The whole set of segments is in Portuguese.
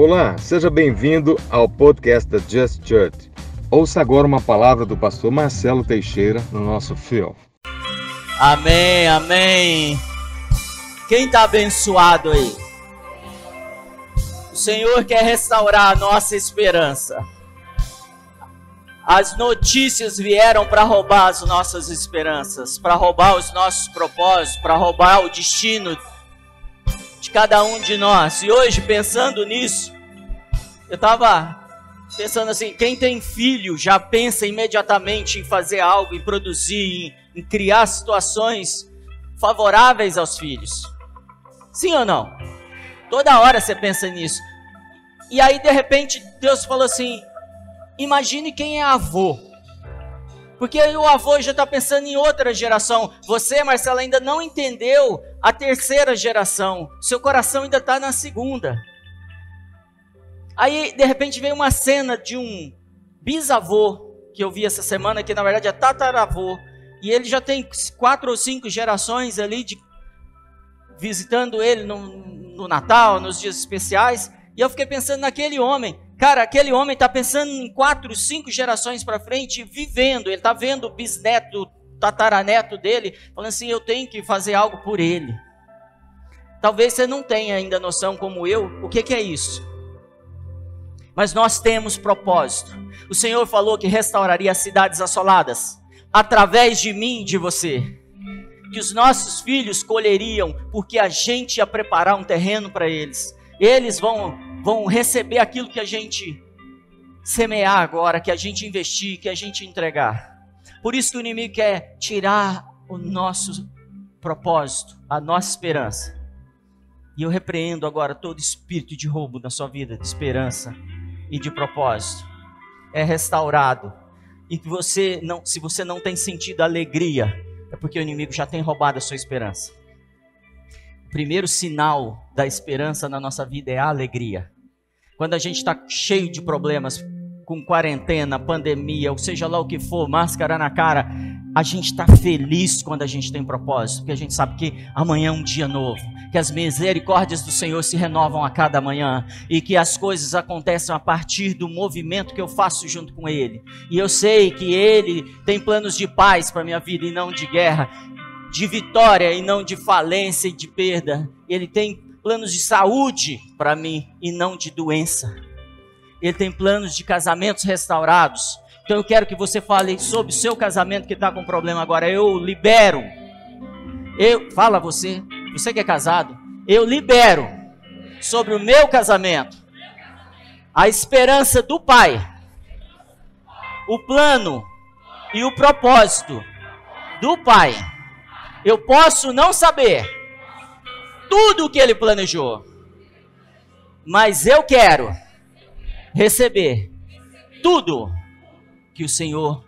Olá, seja bem-vindo ao podcast da Just Church. Ouça agora uma palavra do pastor Marcelo Teixeira no nosso fio. Amém, amém. Quem está abençoado aí? O Senhor quer restaurar a nossa esperança. As notícias vieram para roubar as nossas esperanças, para roubar os nossos propósitos, para roubar o destino de cada um de nós. E hoje, pensando nisso, eu estava pensando assim: quem tem filho já pensa imediatamente em fazer algo, em produzir, em, em criar situações favoráveis aos filhos. Sim ou não? Toda hora você pensa nisso. E aí, de repente, Deus falou assim: imagine quem é avô. Porque o avô já está pensando em outra geração. Você, Marcelo, ainda não entendeu a terceira geração. Seu coração ainda está na segunda. Aí, de repente, veio uma cena de um bisavô que eu vi essa semana, que na verdade é tataravô. E ele já tem quatro ou cinco gerações ali de visitando ele no, no Natal, nos dias especiais. E eu fiquei pensando naquele homem Cara, aquele homem está pensando em quatro, cinco gerações para frente, vivendo. Ele está vendo o bisneto, tataraneto dele, falando assim: eu tenho que fazer algo por ele. Talvez você não tenha ainda noção, como eu, o que, que é isso. Mas nós temos propósito. O Senhor falou que restauraria as cidades assoladas através de mim e de você. Que os nossos filhos colheriam, porque a gente ia preparar um terreno para eles. Eles vão vão receber aquilo que a gente semear agora, que a gente investir, que a gente entregar. Por isso que o inimigo quer tirar o nosso propósito, a nossa esperança. E eu repreendo agora todo espírito de roubo na sua vida, de esperança e de propósito. É restaurado. E que você não, se você não tem sentido alegria, é porque o inimigo já tem roubado a sua esperança. Primeiro sinal da esperança na nossa vida é a alegria. Quando a gente está cheio de problemas, com quarentena, pandemia, ou seja lá o que for, máscara na cara, a gente está feliz quando a gente tem propósito, porque a gente sabe que amanhã é um dia novo, que as misericórdias do Senhor se renovam a cada manhã e que as coisas acontecem a partir do movimento que eu faço junto com Ele. E eu sei que Ele tem planos de paz para minha vida e não de guerra de vitória e não de falência e de perda. Ele tem planos de saúde para mim e não de doença. Ele tem planos de casamentos restaurados. Então eu quero que você fale sobre o seu casamento que está com problema agora. Eu libero. Eu fala você, você que é casado, eu libero sobre o meu casamento a esperança do Pai, o plano e o propósito do Pai eu posso não saber tudo o que ele planejou, mas eu quero receber tudo que o Senhor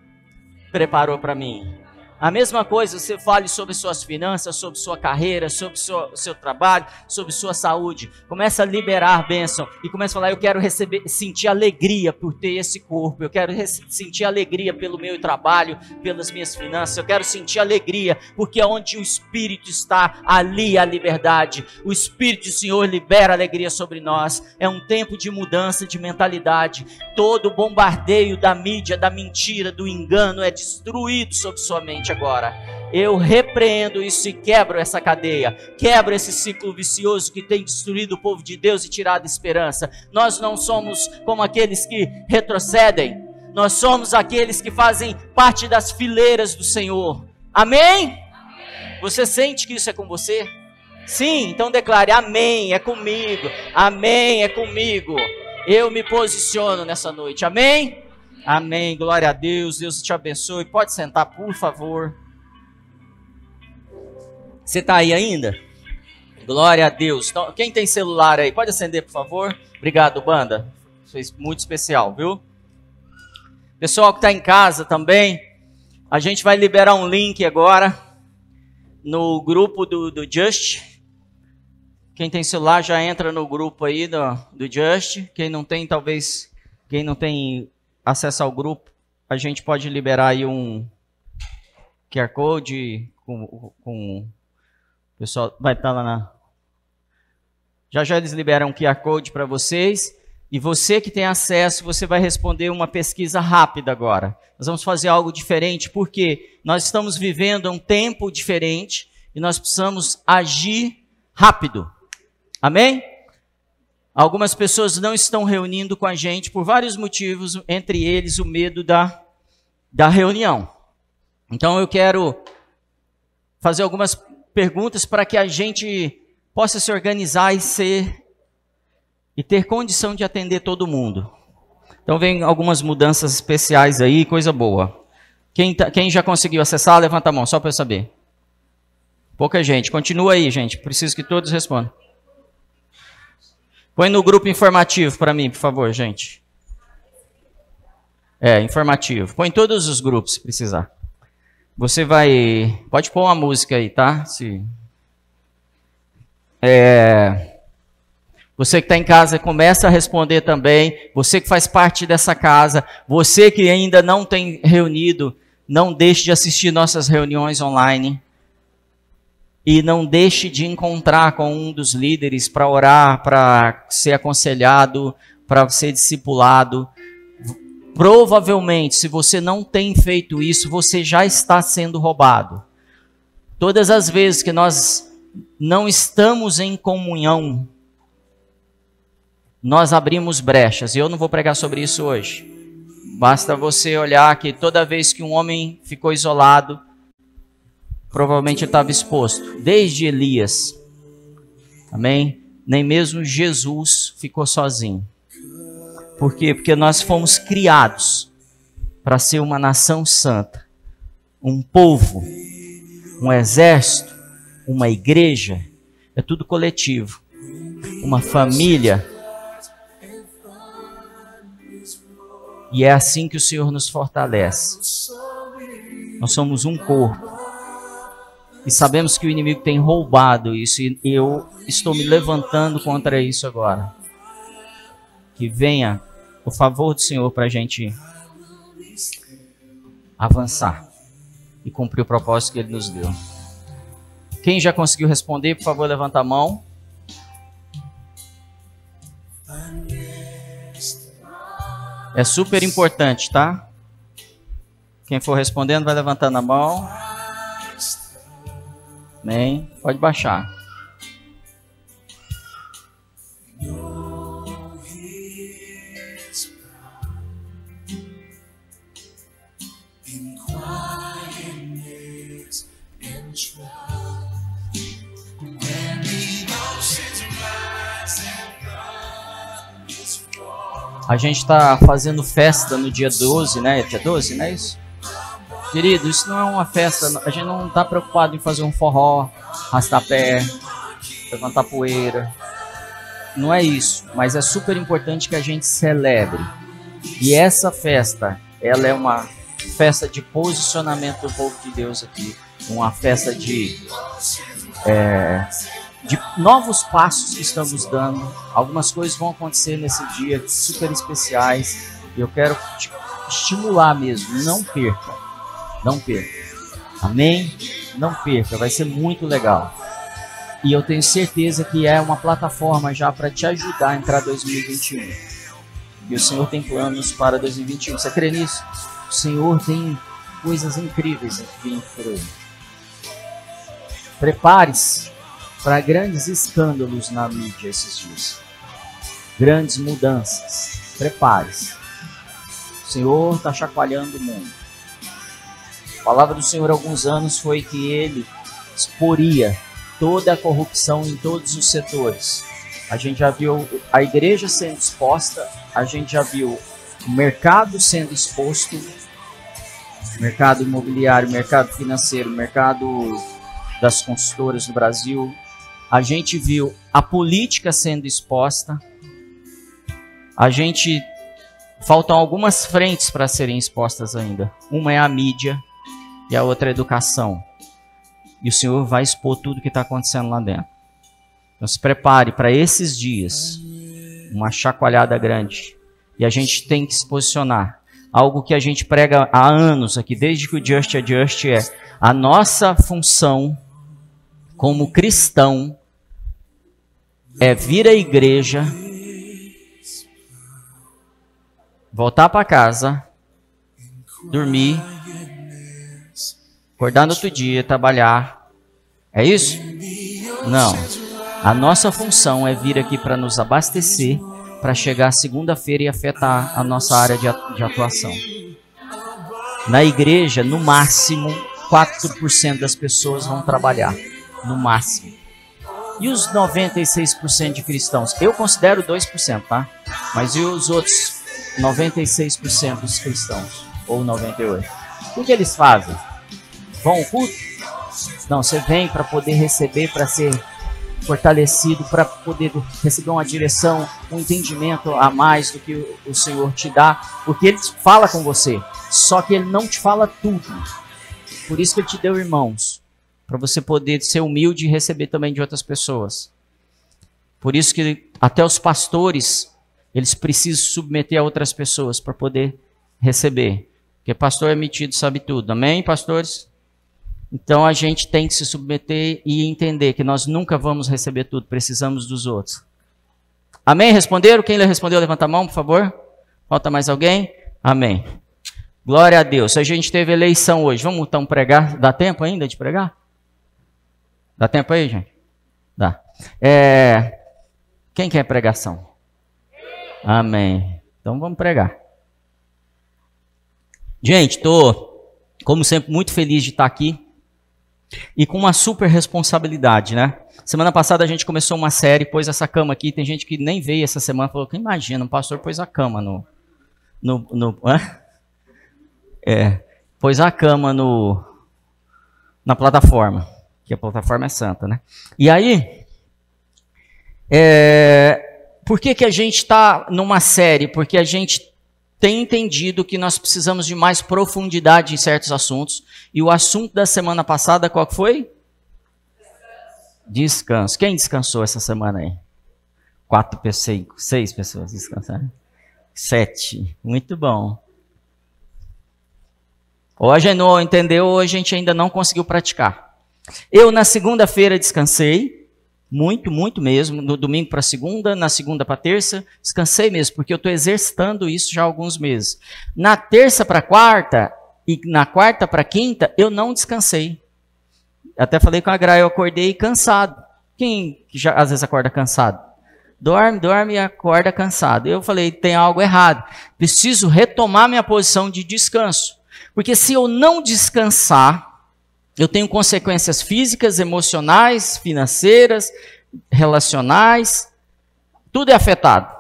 preparou para mim. A mesma coisa, você fale sobre suas finanças, sobre sua carreira, sobre seu, seu trabalho, sobre sua saúde. Começa a liberar bênção e começa a falar: Eu quero receber, sentir alegria por ter esse corpo. Eu quero sentir alegria pelo meu trabalho, pelas minhas finanças. Eu quero sentir alegria porque onde o Espírito está, ali a liberdade. O Espírito do Senhor libera alegria sobre nós. É um tempo de mudança de mentalidade. Todo bombardeio da mídia, da mentira, do engano é destruído sobre sua mente agora. Eu repreendo isso e quebro essa cadeia, quebro esse ciclo vicioso que tem destruído o povo de Deus e tirado a esperança. Nós não somos como aqueles que retrocedem, nós somos aqueles que fazem parte das fileiras do Senhor. Amém? Amém. Você sente que isso é com você? Sim, então declare: Amém, é comigo. Amém, é comigo. Eu me posiciono nessa noite. Amém? Amém. Glória a Deus. Deus te abençoe. Pode sentar, por favor. Você está aí ainda? Glória a Deus. Então, quem tem celular aí, pode acender, por favor. Obrigado, banda. Foi muito especial, viu? Pessoal que está em casa também, a gente vai liberar um link agora no grupo do, do Just. Quem tem celular já entra no grupo aí do, do Just. Quem não tem, talvez, quem não tem acesso ao grupo, a gente pode liberar aí um QR Code com, com o pessoal vai estar lá na já já eles liberam um QR Code para vocês E você que tem acesso, você vai responder uma pesquisa rápida agora. Nós vamos fazer algo diferente porque nós estamos vivendo um tempo diferente e nós precisamos agir rápido. Amém? Algumas pessoas não estão reunindo com a gente por vários motivos, entre eles o medo da, da reunião. Então eu quero fazer algumas perguntas para que a gente possa se organizar e ser e ter condição de atender todo mundo. Então vem algumas mudanças especiais aí, coisa boa. Quem, tá, quem já conseguiu acessar, levanta a mão, só para eu saber. Pouca gente. Continua aí, gente. Preciso que todos respondam. Põe no grupo informativo para mim, por favor, gente. É, informativo. Põe todos os grupos, se precisar. Você vai. Pode pôr uma música aí, tá? Se... É... Você que está em casa, começa a responder também. Você que faz parte dessa casa. Você que ainda não tem reunido, não deixe de assistir nossas reuniões online. E não deixe de encontrar com um dos líderes para orar, para ser aconselhado, para ser discipulado. Provavelmente, se você não tem feito isso, você já está sendo roubado. Todas as vezes que nós não estamos em comunhão nós abrimos brechas. E eu não vou pregar sobre isso hoje. Basta você olhar que toda vez que um homem ficou isolado, provavelmente estava exposto, desde Elias. Amém? Nem mesmo Jesus ficou sozinho. Por quê? Porque nós fomos criados para ser uma nação santa, um povo, um exército, uma igreja, é tudo coletivo. Uma família E é assim que o Senhor nos fortalece. Nós somos um corpo. E sabemos que o inimigo tem roubado isso. E eu estou me levantando contra isso agora. Que venha o favor do Senhor para a gente avançar e cumprir o propósito que Ele nos deu. Quem já conseguiu responder, por favor, levanta a mão. É super importante, tá? Quem for respondendo vai levantando a mão. Amém. Pode baixar. A gente está fazendo festa no dia 12, né? Dia 12, não é isso? Querido, isso não é uma festa. A gente não está preocupado em fazer um forró, arrastar pé, levantar poeira. Não é isso. Mas é super importante que a gente celebre. E essa festa, ela é uma festa de posicionamento do povo de Deus aqui. Uma festa de é, de novos passos que estamos dando. Algumas coisas vão acontecer nesse dia super especiais. E eu quero te estimular mesmo. Não perca. Não perca. Amém? Não perca. Vai ser muito legal. E eu tenho certeza que é uma plataforma já para te ajudar a entrar 2021. E o Senhor tem planos para 2021. Você crê nisso? O Senhor tem coisas incríveis vindo por aí. Prepare-se para grandes escândalos na mídia esses dias. Grandes mudanças. Prepare-se. O Senhor está chacoalhando o mundo. A palavra do Senhor há alguns anos foi que ele exporia toda a corrupção em todos os setores. A gente já viu a igreja sendo exposta, a gente já viu o mercado sendo exposto, mercado imobiliário, mercado financeiro, mercado das consultoras no Brasil, a gente viu a política sendo exposta, a gente faltam algumas frentes para serem expostas ainda. Uma é a mídia e a outra é educação. E o Senhor vai expor tudo que está acontecendo lá dentro. Então se prepare para esses dias, uma chacoalhada grande. E a gente tem que se posicionar. Algo que a gente prega há anos aqui, desde que o Just é Just é a nossa função como cristão é vir à igreja voltar para casa, dormir, acordar no outro dia, trabalhar. É isso? Não. A nossa função é vir aqui para nos abastecer, para chegar segunda-feira e afetar a nossa área de, atuação. Na igreja, no máximo, 4% das pessoas vão trabalhar. No máximo. E os 96% de cristãos? Eu considero 2%, tá? Mas e os outros 96% dos cristãos? Ou 98%? O que eles fazem? Vão ao culto? Não, você vem para poder receber, para ser fortalecido, para poder receber uma direção, um entendimento a mais do que o Senhor te dá, porque Ele fala com você, só que Ele não te fala tudo. Por isso que Ele te deu irmãos, para você poder ser humilde e receber também de outras pessoas. Por isso que até os pastores, eles precisam submeter a outras pessoas para poder receber. Porque pastor é metido, sabe tudo. Amém, pastores? Então a gente tem que se submeter e entender que nós nunca vamos receber tudo, precisamos dos outros. Amém? Responderam? Quem respondeu, levanta a mão, por favor. Falta mais alguém? Amém. Glória a Deus. A gente teve eleição hoje. Vamos então pregar? Dá tempo ainda de pregar? Dá tempo aí, gente? Dá. É... Quem quer pregação? Amém. Então vamos pregar. Gente, estou, como sempre, muito feliz de estar aqui e com uma super responsabilidade, né? Semana passada a gente começou uma série, pôs essa cama aqui. Tem gente que nem veio essa semana, falou que imagina, o pastor pôs a cama no. no, no é, pôs a cama no, na plataforma, que a plataforma é santa, né? E aí, é, por que, que a gente está numa série? Porque a gente tem entendido que nós precisamos de mais profundidade em certos assuntos. E o assunto da semana passada, qual foi? Descanso. Quem descansou essa semana aí? Quatro pessoas, seis pessoas descansaram. Sete. Muito bom. Ou a não entendeu, ou a gente ainda não conseguiu praticar. Eu, na segunda-feira, descansei. Muito, muito mesmo. No domingo para segunda, na segunda para terça, descansei mesmo, porque eu estou exercitando isso já há alguns meses. Na terça para quarta e na quarta para quinta, eu não descansei. Até falei com a Gra, eu acordei cansado. Quem já às vezes acorda cansado? Dorme, dorme e acorda cansado. Eu falei, tem algo errado. Preciso retomar minha posição de descanso. Porque se eu não descansar, eu tenho consequências físicas, emocionais, financeiras, relacionais, tudo é afetado.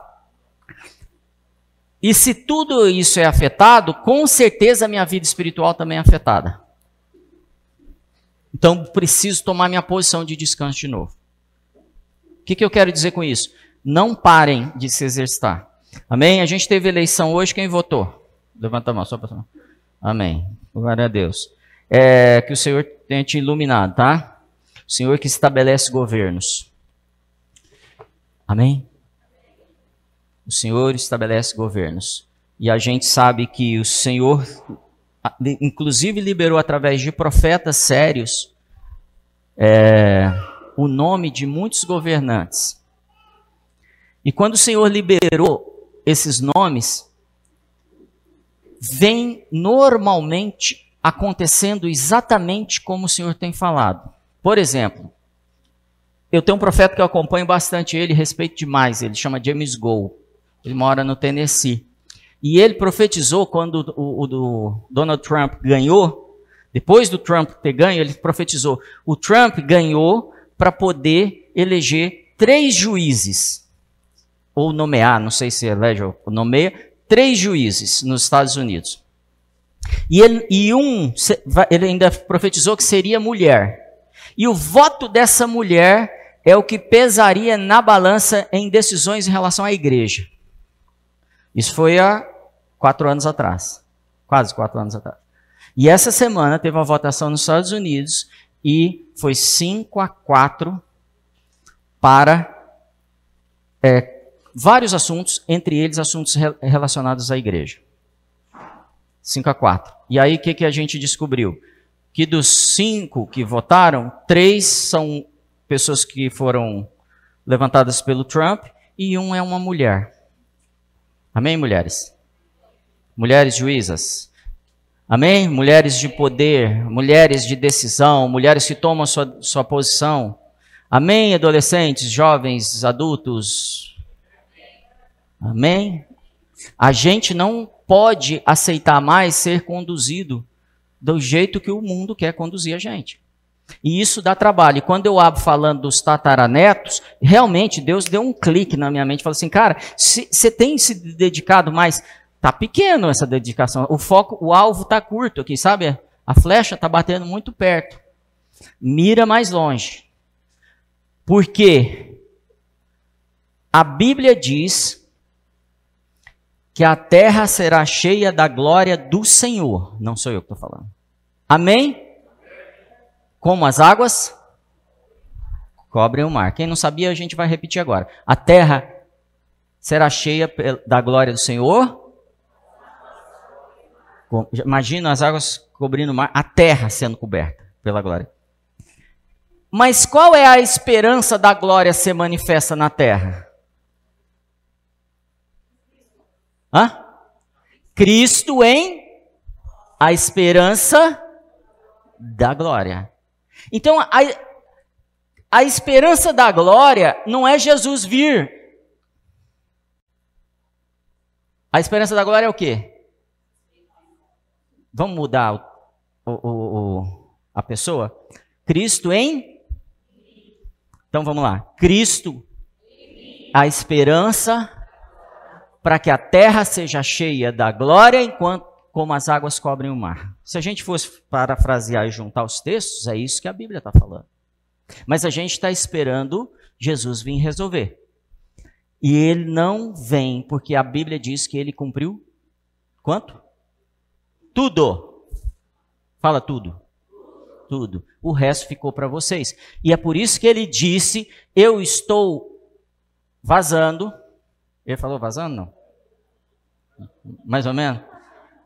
E se tudo isso é afetado, com certeza a minha vida espiritual também é afetada. Então preciso tomar minha posição de descanso de novo. O que, que eu quero dizer com isso? Não parem de se exercitar. Amém? A gente teve eleição hoje, quem votou? Levanta a mão, só para. Amém. Glória a Deus é, que o Senhor tenha te iluminado, tá? O Senhor que estabelece governos. Amém? O Senhor estabelece governos. E a gente sabe que o Senhor, inclusive, liberou através de profetas sérios é, o nome de muitos governantes. E quando o Senhor liberou esses nomes, vem normalmente acontecendo exatamente como o Senhor tem falado. Por exemplo, eu tenho um profeta que eu acompanho bastante ele, respeito demais, ele chama James Gold. Ele mora no Tennessee. E ele profetizou quando o, o, Donald Trump ganhou, depois do Trump ter ganho, ele profetizou: o Trump ganhou para poder eleger três juízes, ou nomear, não sei se elege ou nomeia, três juízes nos Estados Unidos. E, ele, e um, ele ainda profetizou que seria mulher. E o voto dessa mulher é o que pesaria na balança em decisões em relação à igreja. Isso foi há quatro anos atrás. Quase quatro anos atrás. E essa semana teve uma votação nos Estados Unidos e foi 5 a 4 para é, vários assuntos, entre eles assuntos relacionados à igreja. 5 a 4. E aí o que, que a gente descobriu? Que dos cinco que votaram, três são pessoas que foram levantadas pelo Trump e um é uma mulher. Amém, mulheres? Mulheres juízas. Amém? Mulheres de poder, mulheres de decisão, mulheres que tomam sua, sua posição. Amém, adolescentes, jovens, adultos. Amém? A gente não pode aceitar mais ser conduzido do jeito que o mundo quer conduzir a gente. E isso dá trabalho. E quando eu abro falando dos tataranetos, realmente Deus deu um clique na minha mente. Falou assim, cara, você tem se dedicado mais. Tá pequeno essa dedicação. O foco, o alvo tá curto aqui, sabe? A flecha tá batendo muito perto. Mira mais longe. Porque a Bíblia diz que a terra será cheia da glória do Senhor. Não sou eu que estou falando. Amém? Como as águas cobrem o mar. Quem não sabia, a gente vai repetir agora. A terra será cheia da glória do Senhor. Imagina as águas cobrindo o mar, a terra sendo coberta pela glória. Mas qual é a esperança da glória ser manifesta na terra? Hã? Cristo em a esperança da glória. Então, a, a esperança da glória não é Jesus vir. A esperança da glória é o quê? Vamos mudar o, o, o, a pessoa? Cristo em? Então vamos lá. Cristo, a esperança para que a terra seja cheia da glória enquanto como as águas cobrem o mar. Se a gente fosse parafrasear e juntar os textos, é isso que a Bíblia está falando. Mas a gente está esperando Jesus vir resolver. E ele não vem, porque a Bíblia diz que ele cumpriu quanto? Tudo. Fala tudo. Tudo. O resto ficou para vocês. E é por isso que ele disse: Eu estou vazando ele falou vazando? Não. Mais ou menos?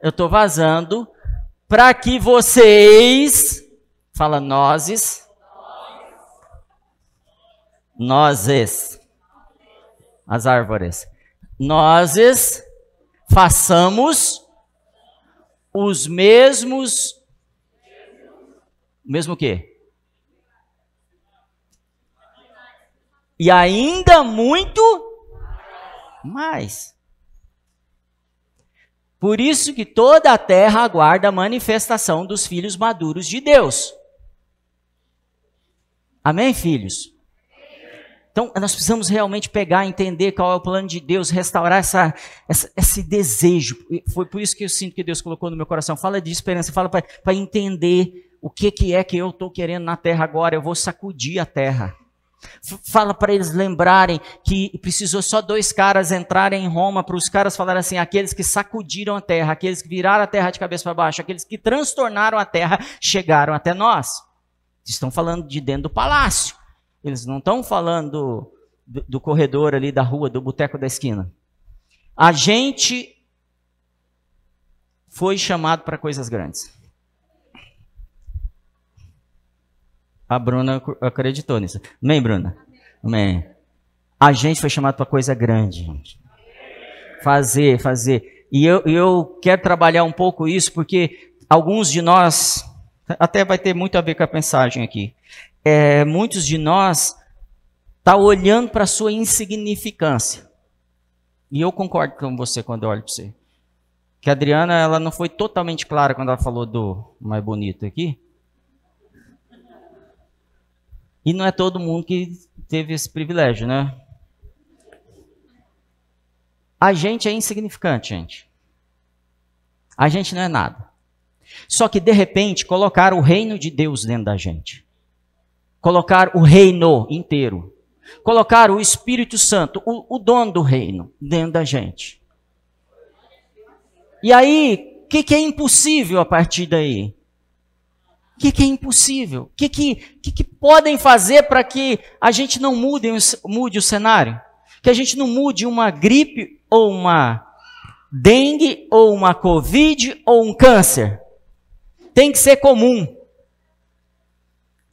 Eu estou vazando para que vocês, fala nozes, nozes, as árvores, nozes façamos os mesmos, mesmo que? E ainda muito mais. Por isso que toda a terra aguarda a manifestação dos filhos maduros de Deus. Amém, filhos? Então, nós precisamos realmente pegar, entender qual é o plano de Deus, restaurar essa, essa, esse desejo. Foi por isso que eu sinto que Deus colocou no meu coração. Fala de esperança, fala para entender o que, que é que eu estou querendo na terra agora. Eu vou sacudir a terra. Fala para eles lembrarem que precisou só dois caras entrarem em Roma para os caras falarem assim: aqueles que sacudiram a terra, aqueles que viraram a terra de cabeça para baixo, aqueles que transtornaram a terra, chegaram até nós. Estão falando de dentro do palácio. Eles não estão falando do, do corredor ali da rua, do boteco da esquina. A gente foi chamado para coisas grandes. A Bruna acreditou nisso. Amém, Bruna? Amém. A gente foi chamado para coisa grande, gente. Fazer, fazer. E eu, eu quero trabalhar um pouco isso, porque alguns de nós, até vai ter muito a ver com a mensagem aqui. É, muitos de nós tá olhando para a sua insignificância. E eu concordo com você quando eu olho para você. Que a Adriana, ela não foi totalmente clara quando ela falou do mais bonito aqui. E não é todo mundo que teve esse privilégio, né? A gente é insignificante, gente. A gente não é nada. Só que de repente colocar o reino de Deus dentro da gente. Colocar o reino inteiro. Colocar o Espírito Santo, o, o dono do reino, dentro da gente. E aí, o que, que é impossível a partir daí? O que, que, é impossível? O que, que, que, que podem fazer para que a gente não mude, mude o cenário? Que a gente não mude uma gripe ou uma dengue ou uma covid ou um câncer? Tem que ser comum.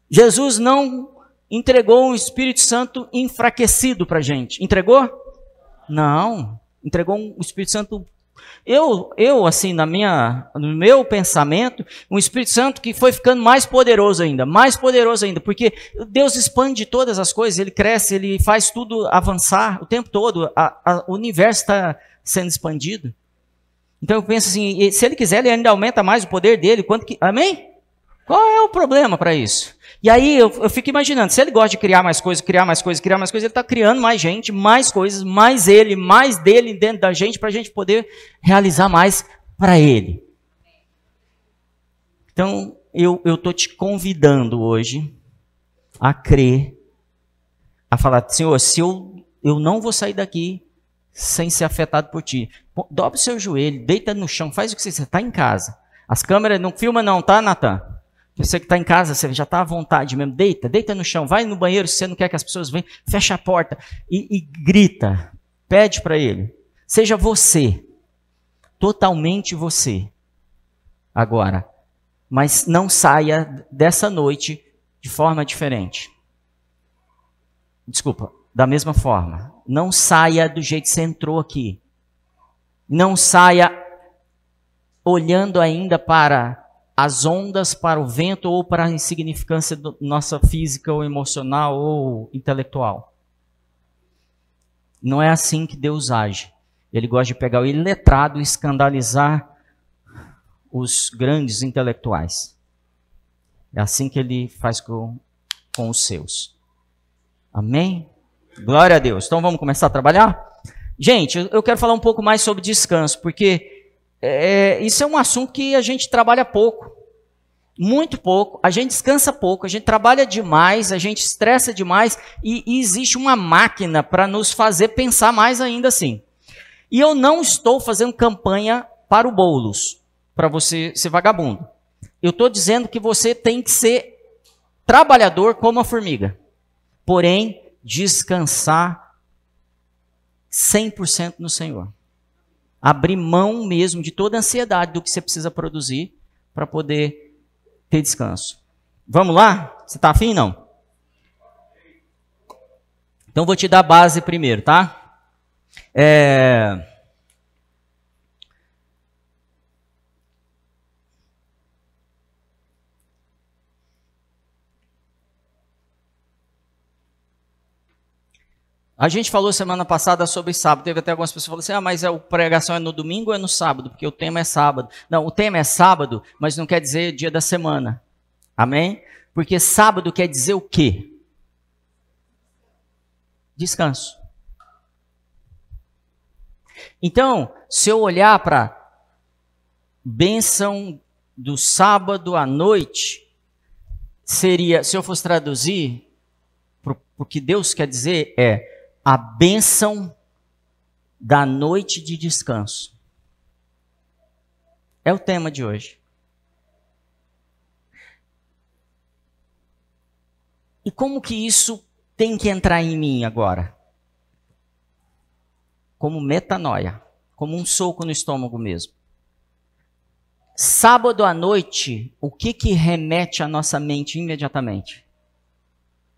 Jesus não entregou um Espírito Santo enfraquecido para a gente. Entregou? Não. Entregou um Espírito Santo Eu, eu assim, na minha, no meu pensamento, um Espírito Santo que foi ficando mais poderoso ainda, mais poderoso ainda, porque Deus expande todas as coisas, Ele cresce, Ele faz tudo avançar o tempo todo, a, a, o universo está sendo expandido. Então eu penso assim, se Ele quiser, Ele ainda aumenta mais o poder dele, quanto que, amém? Qual é o problema para isso? E aí eu, eu, fico imaginando, se ele gosta de criar mais coisas, criar mais coisas, criar mais coisas, ele está criando mais gente, mais coisas, mais ele, mais dele dentro da gente, para a gente poder realizar mais para ele. Então, eu estou te convidando hoje a crer, a falar, Senhor, se eu, eu não vou sair daqui sem ser afetado por ti. Dobre o seu joelho, deita no chão, faz o que você está em casa. As câmeras não filma não, tá, Natan? Você que está em casa, você já está à vontade mesmo. Deita, deita no chão, vai no banheiro se você não quer que as pessoas venham, fecha a porta e, e grita. Pede para ele. Seja você. Totalmente você. Agora. Mas não saia dessa noite de forma diferente. Desculpa, da mesma forma. Não saia do jeito que você entrou aqui. Não saia olhando ainda para as ondas para o vento ou para a insignificância nossa física ou emocional ou intelectual. Não é assim que Deus age. Ele gosta de pegar o iletrado e escandalizar os grandes intelectuais. É assim que ele faz com, com os seus. Amém? Glória a Deus. Então vamos começar a trabalhar? Gente, eu quero falar um pouco mais sobre descanso, porque é, isso é um assunto que a gente trabalha pouco. Muito pouco, a gente descansa pouco, a gente trabalha demais, a gente estressa demais e, e existe uma máquina para nos fazer pensar mais ainda assim. E eu não estou fazendo campanha para o bolos, para você ser vagabundo. Eu estou dizendo que você tem que ser trabalhador como a formiga, porém descansar 100% no Senhor abrir mão mesmo de toda a ansiedade do que você precisa produzir para poder ter descanso. Vamos lá? Você está afim, não? Então vou te dar base primeiro, tá? É... A gente falou semana passada sobre sábado. Teve até algumas pessoas que falaram assim: ah, mas a pregação é no domingo ou é no sábado? Porque o tema é sábado. Não, o tema é sábado, mas não quer dizer dia da semana. Amém? Porque sábado quer dizer o quê? Descanso. Então, se eu olhar para bênção do sábado à noite, seria, se eu fosse traduzir, o que Deus quer dizer é a bênção da noite de descanso. É o tema de hoje. E como que isso tem que entrar em mim agora? Como metanoia, como um soco no estômago mesmo. Sábado à noite, o que que remete à nossa mente imediatamente?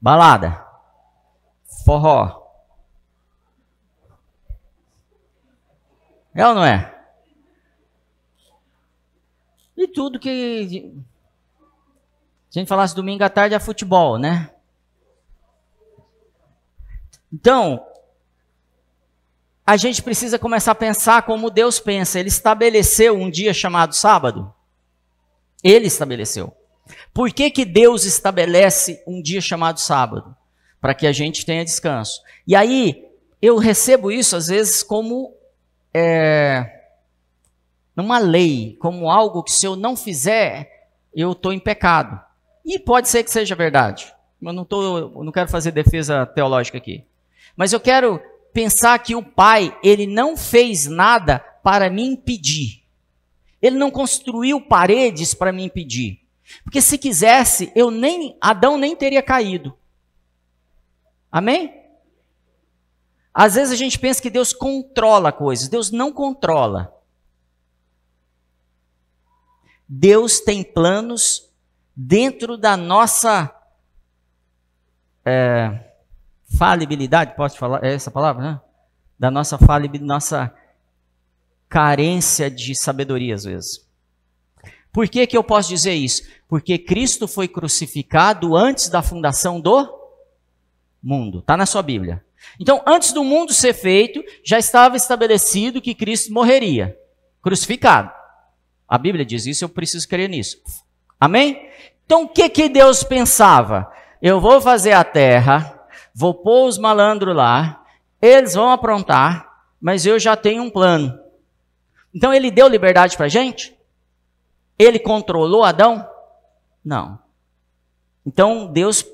Balada, forró, É ou não é? E tudo que. A gente falasse domingo à tarde é futebol, né? Então, a gente precisa começar a pensar como Deus pensa. Ele estabeleceu um dia chamado sábado. Ele estabeleceu. Por que, que Deus estabelece um dia chamado sábado? Para que a gente tenha descanso. E aí, eu recebo isso às vezes como é, numa lei, como algo que se eu não fizer, eu estou em pecado. E pode ser que seja verdade. Eu não, tô, não quero fazer defesa teológica aqui. Mas eu quero pensar que o pai, ele não fez nada para me impedir. Ele não construiu paredes para me impedir. Porque se quisesse, eu nem Adão nem teria caído. Amém? Às vezes a gente pensa que Deus controla coisas. Deus não controla. Deus tem planos dentro da nossa é, falibilidade, posso falar essa palavra, né? Da nossa falibilidade, nossa carência de sabedoria às vezes. Por que, que eu posso dizer isso? Porque Cristo foi crucificado antes da fundação do mundo. Está na sua Bíblia. Então, antes do mundo ser feito, já estava estabelecido que Cristo morreria, crucificado. A Bíblia diz isso, eu preciso crer nisso. Amém? Então, o que, que Deus pensava? Eu vou fazer a terra, vou pôr os malandros lá, eles vão aprontar, mas eu já tenho um plano. Então, ele deu liberdade para gente? Ele controlou Adão? Não. Então, Deus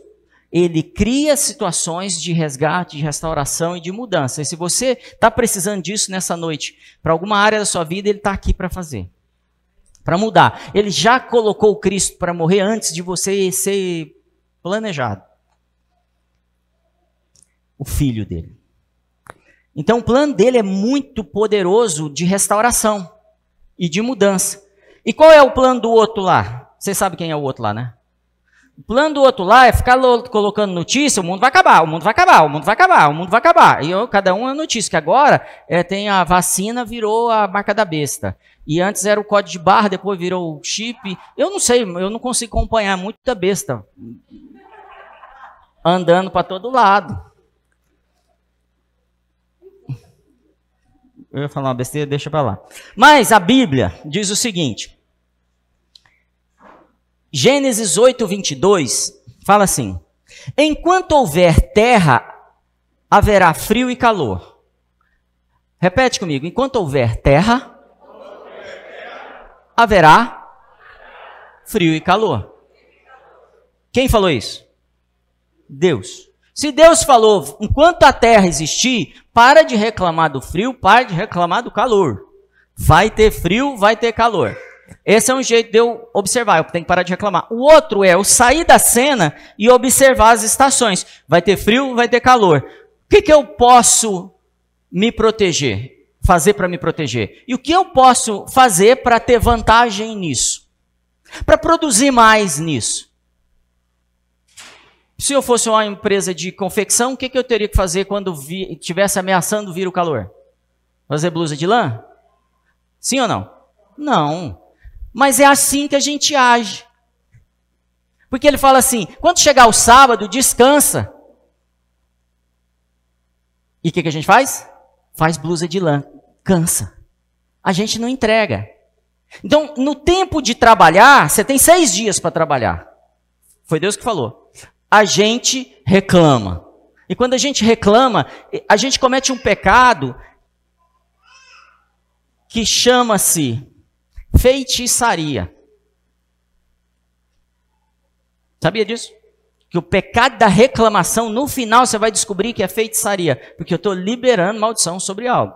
ele cria situações de resgate, de restauração e de mudança. E se você está precisando disso nessa noite, para alguma área da sua vida, ele está aqui para fazer. Para mudar. Ele já colocou o Cristo para morrer antes de você ser planejado. O filho dele. Então o plano dele é muito poderoso de restauração e de mudança. E qual é o plano do outro lá? Você sabe quem é o outro lá, né? O plano do outro lá é ficar colocando notícia, o mundo vai acabar, o mundo vai acabar, o mundo vai acabar, o mundo vai acabar. E eu, cada um é notícia, que agora é, tem a vacina, virou a marca da besta. E antes era o código de barra, depois virou o chip. Eu não sei, eu não consigo acompanhar muita besta. Andando para todo lado. Eu ia falar uma besteira, deixa para lá. Mas a Bíblia diz o seguinte: Gênesis 8, 22 fala assim: Enquanto houver terra, haverá frio e calor. Repete comigo: enquanto houver terra, haverá frio e calor. Quem falou isso? Deus. Se Deus falou, enquanto a terra existir, para de reclamar do frio, para de reclamar do calor. Vai ter frio, vai ter calor. Esse é um jeito de eu observar, eu tenho que parar de reclamar. O outro é eu sair da cena e observar as estações. Vai ter frio, vai ter calor. O que, que eu posso me proteger? Fazer para me proteger? E o que eu posso fazer para ter vantagem nisso? Para produzir mais nisso? Se eu fosse uma empresa de confecção, o que, que eu teria que fazer quando estivesse ameaçando vir o calor? Fazer blusa de lã? Sim ou não? Não. Mas é assim que a gente age. Porque ele fala assim: quando chegar o sábado, descansa. E o que, que a gente faz? Faz blusa de lã. Cansa. A gente não entrega. Então, no tempo de trabalhar, você tem seis dias para trabalhar. Foi Deus que falou. A gente reclama. E quando a gente reclama, a gente comete um pecado que chama-se feitiçaria. Sabia disso? Que o pecado da reclamação, no final você vai descobrir que é feitiçaria, porque eu estou liberando maldição sobre algo.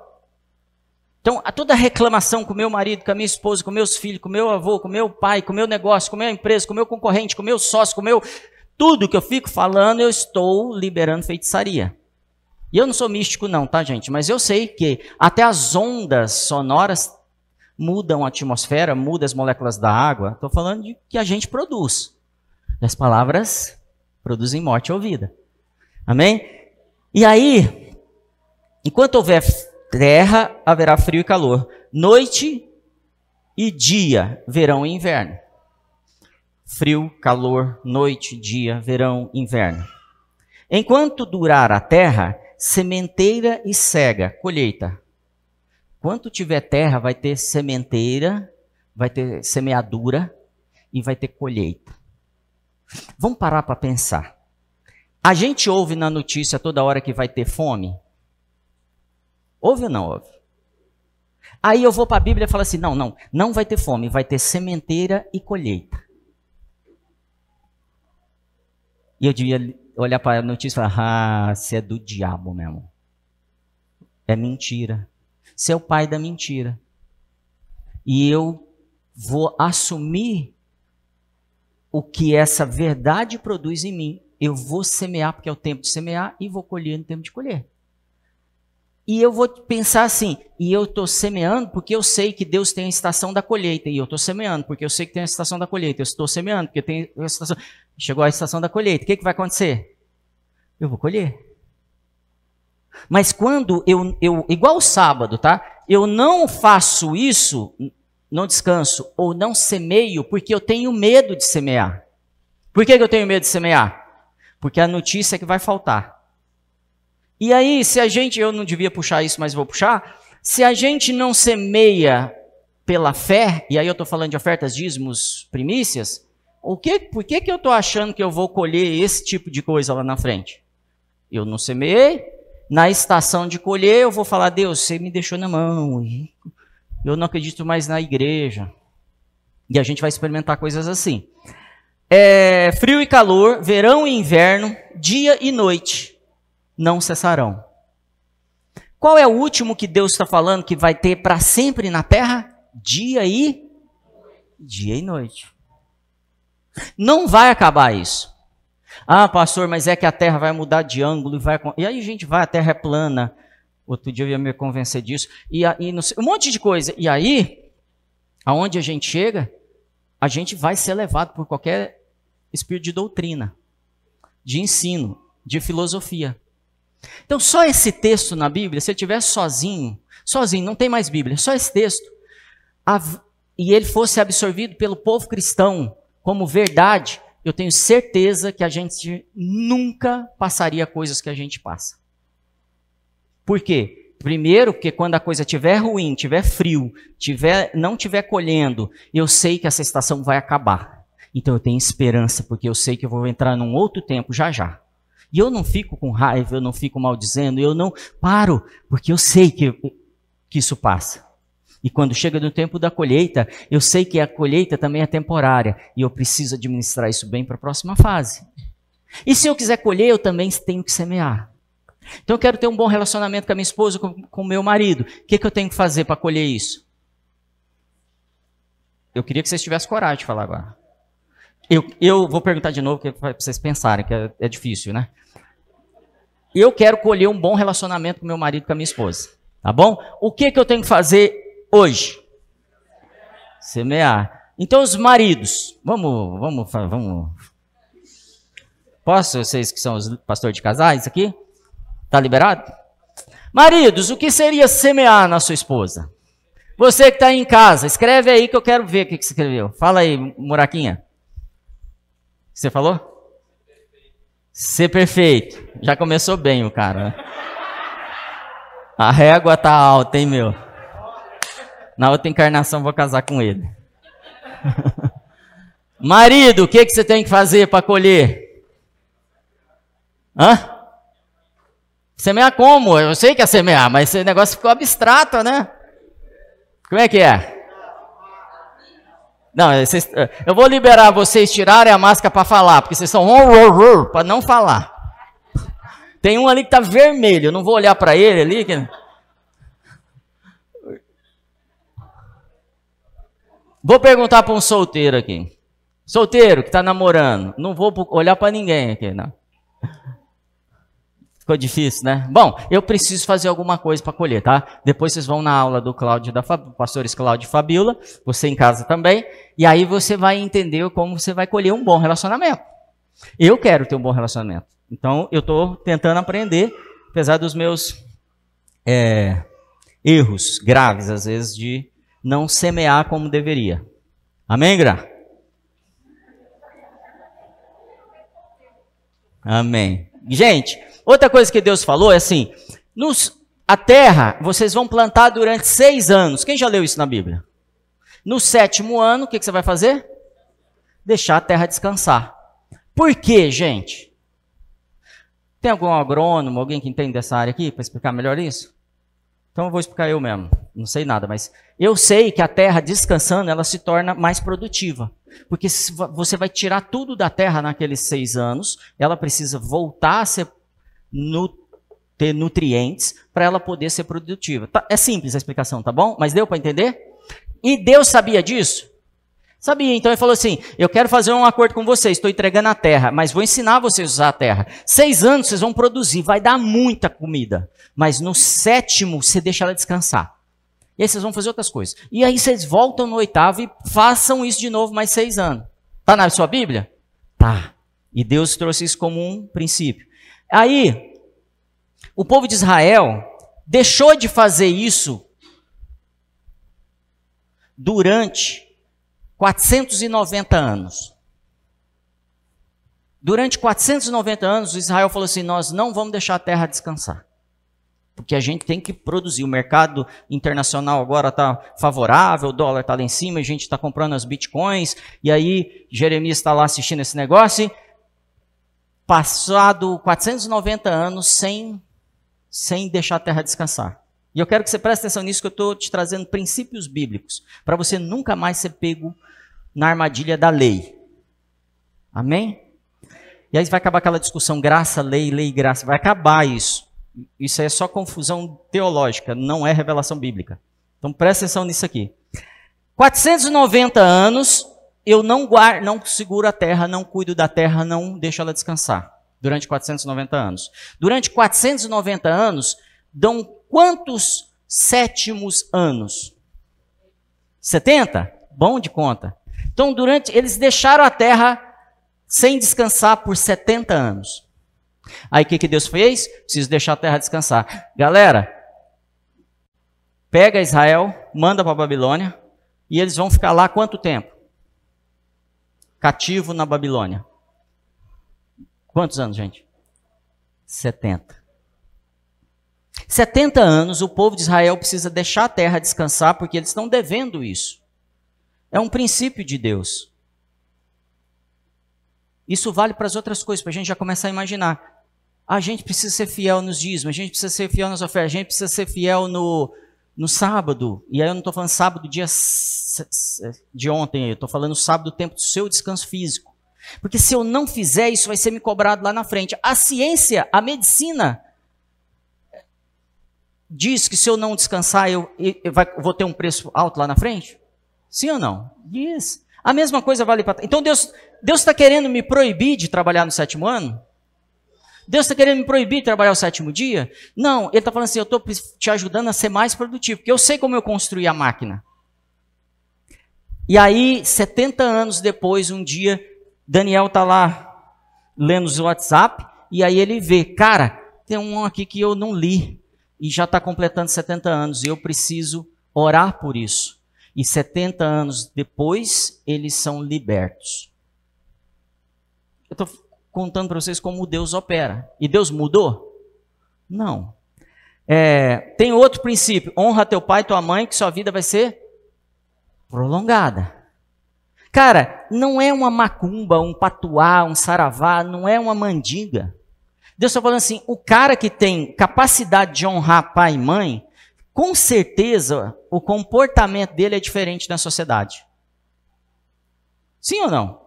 Então, a toda reclamação com meu marido, com a minha esposa, com meus filhos, com meu avô, com meu pai, com meu negócio, com minha empresa, com meu concorrente, com meu sócio, com meu tudo que eu fico falando, eu estou liberando feitiçaria. E eu não sou místico não, tá, gente? Mas eu sei que até as ondas sonoras mudam a atmosfera, mudam as moléculas da água. Estou falando de que a gente produz. As palavras produzem morte ou vida. Amém? E aí, enquanto houver terra, haverá frio e calor. Noite e dia, verão e inverno. Frio, calor, noite, dia, verão, inverno. Enquanto durar a terra, sementeira e cega, colheita. Quanto tiver terra, vai ter sementeira, vai ter semeadura e vai ter colheita. Vamos parar para pensar. A gente ouve na notícia toda hora que vai ter fome? Ouve ou não ouve? Aí eu vou para a Bíblia e falo assim: não, não, não vai ter fome, vai ter sementeira e colheita. E eu devia olhar para a notícia e falar: ah, você é do diabo mesmo. É mentira. Você é o pai da mentira. E eu vou assumir o que essa verdade produz em mim. Eu vou semear porque é o tempo de semear e vou colher no tempo de colher. E eu vou pensar assim, e eu estou semeando porque eu sei que Deus tem a estação da colheita, e eu estou semeando porque eu sei que tem a estação da colheita, eu estou semeando porque tem a estação. Chegou a estação da colheita, o que, que vai acontecer? Eu vou colher. Mas quando eu, eu igual o sábado, tá? eu não faço isso, não descanso, ou não semeio, porque eu tenho medo de semear. Por que, que eu tenho medo de semear? Porque a notícia é que vai faltar. E aí, se a gente, eu não devia puxar isso, mas vou puxar, se a gente não semeia pela fé, e aí eu estou falando de ofertas, dízimos, primícias, o que, por que, que eu estou achando que eu vou colher esse tipo de coisa lá na frente? Eu não semeei, na estação de colher eu vou falar, Deus, você me deixou na mão, eu não acredito mais na igreja. E a gente vai experimentar coisas assim. É, frio e calor, verão e inverno, dia e noite não cessarão. Qual é o último que Deus está falando que vai ter para sempre na terra? Dia e dia e noite. Não vai acabar isso. Ah, pastor, mas é que a terra vai mudar de ângulo e vai. E aí, gente, vai, a terra é plana. Outro dia eu ia me convencer disso. E, aí, um monte de coisa. E aí, aonde a gente chega, a gente vai ser levado por qualquer espírito de doutrina, de ensino, de filosofia. Então, só esse texto na Bíblia, se eu tivesse sozinho, sozinho, não tem mais Bíblia, só esse texto, e ele fosse absorvido pelo povo cristão como verdade, eu tenho certeza que a gente nunca passaria coisas que a gente passa. Por quê? Primeiro, porque quando a coisa estiver ruim, estiver frio, tiver, não estiver colhendo, eu sei que essa estação vai acabar. Então eu tenho esperança, porque eu sei que eu vou entrar num outro tempo já já. E eu não fico com raiva, eu não fico maldizendo, eu não paro, porque eu sei que, que isso passa. E quando chega no tempo da colheita, eu sei que a colheita também é temporária e eu preciso administrar isso bem para a próxima fase. E se eu quiser colher, eu também tenho que semear. Então eu quero ter um bom relacionamento com a minha esposa, com o meu marido. O que, que eu tenho que fazer para colher isso? Eu queria que vocês tivessem coragem de falar agora. Eu, eu vou perguntar de novo, para vocês pensarem, que é, é difícil, né? Eu quero colher um bom relacionamento com meu marido e com a minha esposa. Tá bom? O que, que eu tenho que fazer hoje? Semear. Então, os maridos, vamos, vamos, vamos. Posso, vocês que são os pastores de casais aqui? Tá liberado? Maridos, o que seria semear na sua esposa? Você que está em casa, escreve aí que eu quero ver o que, que você escreveu. Fala aí, Muraquinha. Você falou? Ser perfeito. Já começou bem o cara. Né? A régua tá alta, hein, meu? Na outra encarnação vou casar com ele. Marido, o que, que você tem que fazer para colher? Hã? Semear como? Eu sei que é semear, mas esse negócio ficou abstrato, né? Como é que é? Não, vocês, eu vou liberar vocês tirarem a máscara para falar, porque vocês são para não falar. Tem um ali que tá vermelho, eu não vou olhar para ele ali. Que... Vou perguntar para um solteiro aqui. Solteiro que está namorando. Não vou olhar para ninguém aqui, não. Ficou difícil, né? Bom, eu preciso fazer alguma coisa para colher, tá? Depois vocês vão na aula do Cláudio da Fab... pastores Cláudio Fabiola, você em casa também, e aí você vai entender como você vai colher um bom relacionamento. Eu quero ter um bom relacionamento. Então, eu estou tentando aprender, apesar dos meus é, erros graves, às vezes, de não semear como deveria. Amém, Gra? Amém. Gente, outra coisa que Deus falou é assim: nos, a terra vocês vão plantar durante seis anos. Quem já leu isso na Bíblia? No sétimo ano, o que, que você vai fazer? Deixar a terra descansar. Por quê, gente? Tem algum agrônomo, alguém que entende dessa área aqui para explicar melhor isso? Então eu vou explicar eu mesmo. Não sei nada, mas eu sei que a terra descansando ela se torna mais produtiva. Porque você vai tirar tudo da terra naqueles seis anos, ela precisa voltar a ser ter nutrientes para ela poder ser produtiva. Tá, é simples a explicação, tá bom? Mas deu para entender? E Deus sabia disso? Sabia, então ele falou assim: Eu quero fazer um acordo com vocês, estou entregando a terra, mas vou ensinar vocês a usar a terra. Seis anos vocês vão produzir, vai dar muita comida, mas no sétimo você deixa ela descansar. E aí vocês vão fazer outras coisas. E aí vocês voltam no oitavo e façam isso de novo mais seis anos. Tá na sua Bíblia? Tá. E Deus trouxe isso como um princípio. Aí, o povo de Israel deixou de fazer isso durante 490 anos. Durante 490 anos, Israel falou assim: Nós não vamos deixar a terra descansar. Porque a gente tem que produzir. O mercado internacional agora está favorável, o dólar está lá em cima, a gente está comprando as bitcoins. E aí, Jeremias está lá assistindo esse negócio. Passado 490 anos sem, sem deixar a terra descansar. E eu quero que você preste atenção nisso, que eu estou te trazendo princípios bíblicos, para você nunca mais ser pego na armadilha da lei. Amém? E aí vai acabar aquela discussão graça, lei, lei, graça. Vai acabar isso. Isso é só confusão teológica, não é revelação bíblica. Então preste atenção nisso aqui. 490 anos, eu não guardo, não seguro a terra, não cuido da terra, não deixo ela descansar. Durante 490 anos. Durante 490 anos, dão quantos sétimos anos? 70? Bom de conta. Então, durante eles deixaram a terra sem descansar por 70 anos. Aí o que, que Deus fez? Preciso deixar a terra descansar. Galera, pega Israel, manda para Babilônia, e eles vão ficar lá quanto tempo? Cativo na Babilônia. Quantos anos, gente? 70. 70 anos o povo de Israel precisa deixar a terra descansar porque eles estão devendo isso. É um princípio de Deus. Isso vale para as outras coisas, para a gente já começar a imaginar. A gente precisa ser fiel nos dízimos, a gente precisa ser fiel nas ofertas, a gente precisa ser fiel no, no sábado. E aí eu não estou falando sábado dia de ontem, eu estou falando sábado, tempo do seu descanso físico. Porque se eu não fizer, isso vai ser me cobrado lá na frente. A ciência, a medicina, diz que se eu não descansar, eu, eu, vai, vou ter um preço alto lá na frente? Sim ou não? Diz. A mesma coisa vale para. Então Deus está querendo me proibir de trabalhar no sétimo ano? Deus está querendo me proibir de trabalhar o sétimo dia? Não, Ele está falando assim: eu estou te ajudando a ser mais produtivo, porque eu sei como eu construí a máquina. E aí, 70 anos depois, um dia, Daniel está lá lendo os WhatsApp, e aí ele vê, cara, tem um aqui que eu não li e já está completando 70 anos. E eu preciso orar por isso. E 70 anos depois, eles são libertos. Eu estou contando para vocês como Deus opera. E Deus mudou? Não. É, tem outro princípio: honra teu pai e tua mãe, que sua vida vai ser prolongada. Cara, não é uma macumba, um patuá, um saravá, não é uma mandiga. Deus está falando assim: o cara que tem capacidade de honrar pai e mãe, com certeza o comportamento dele é diferente na sociedade. Sim ou não?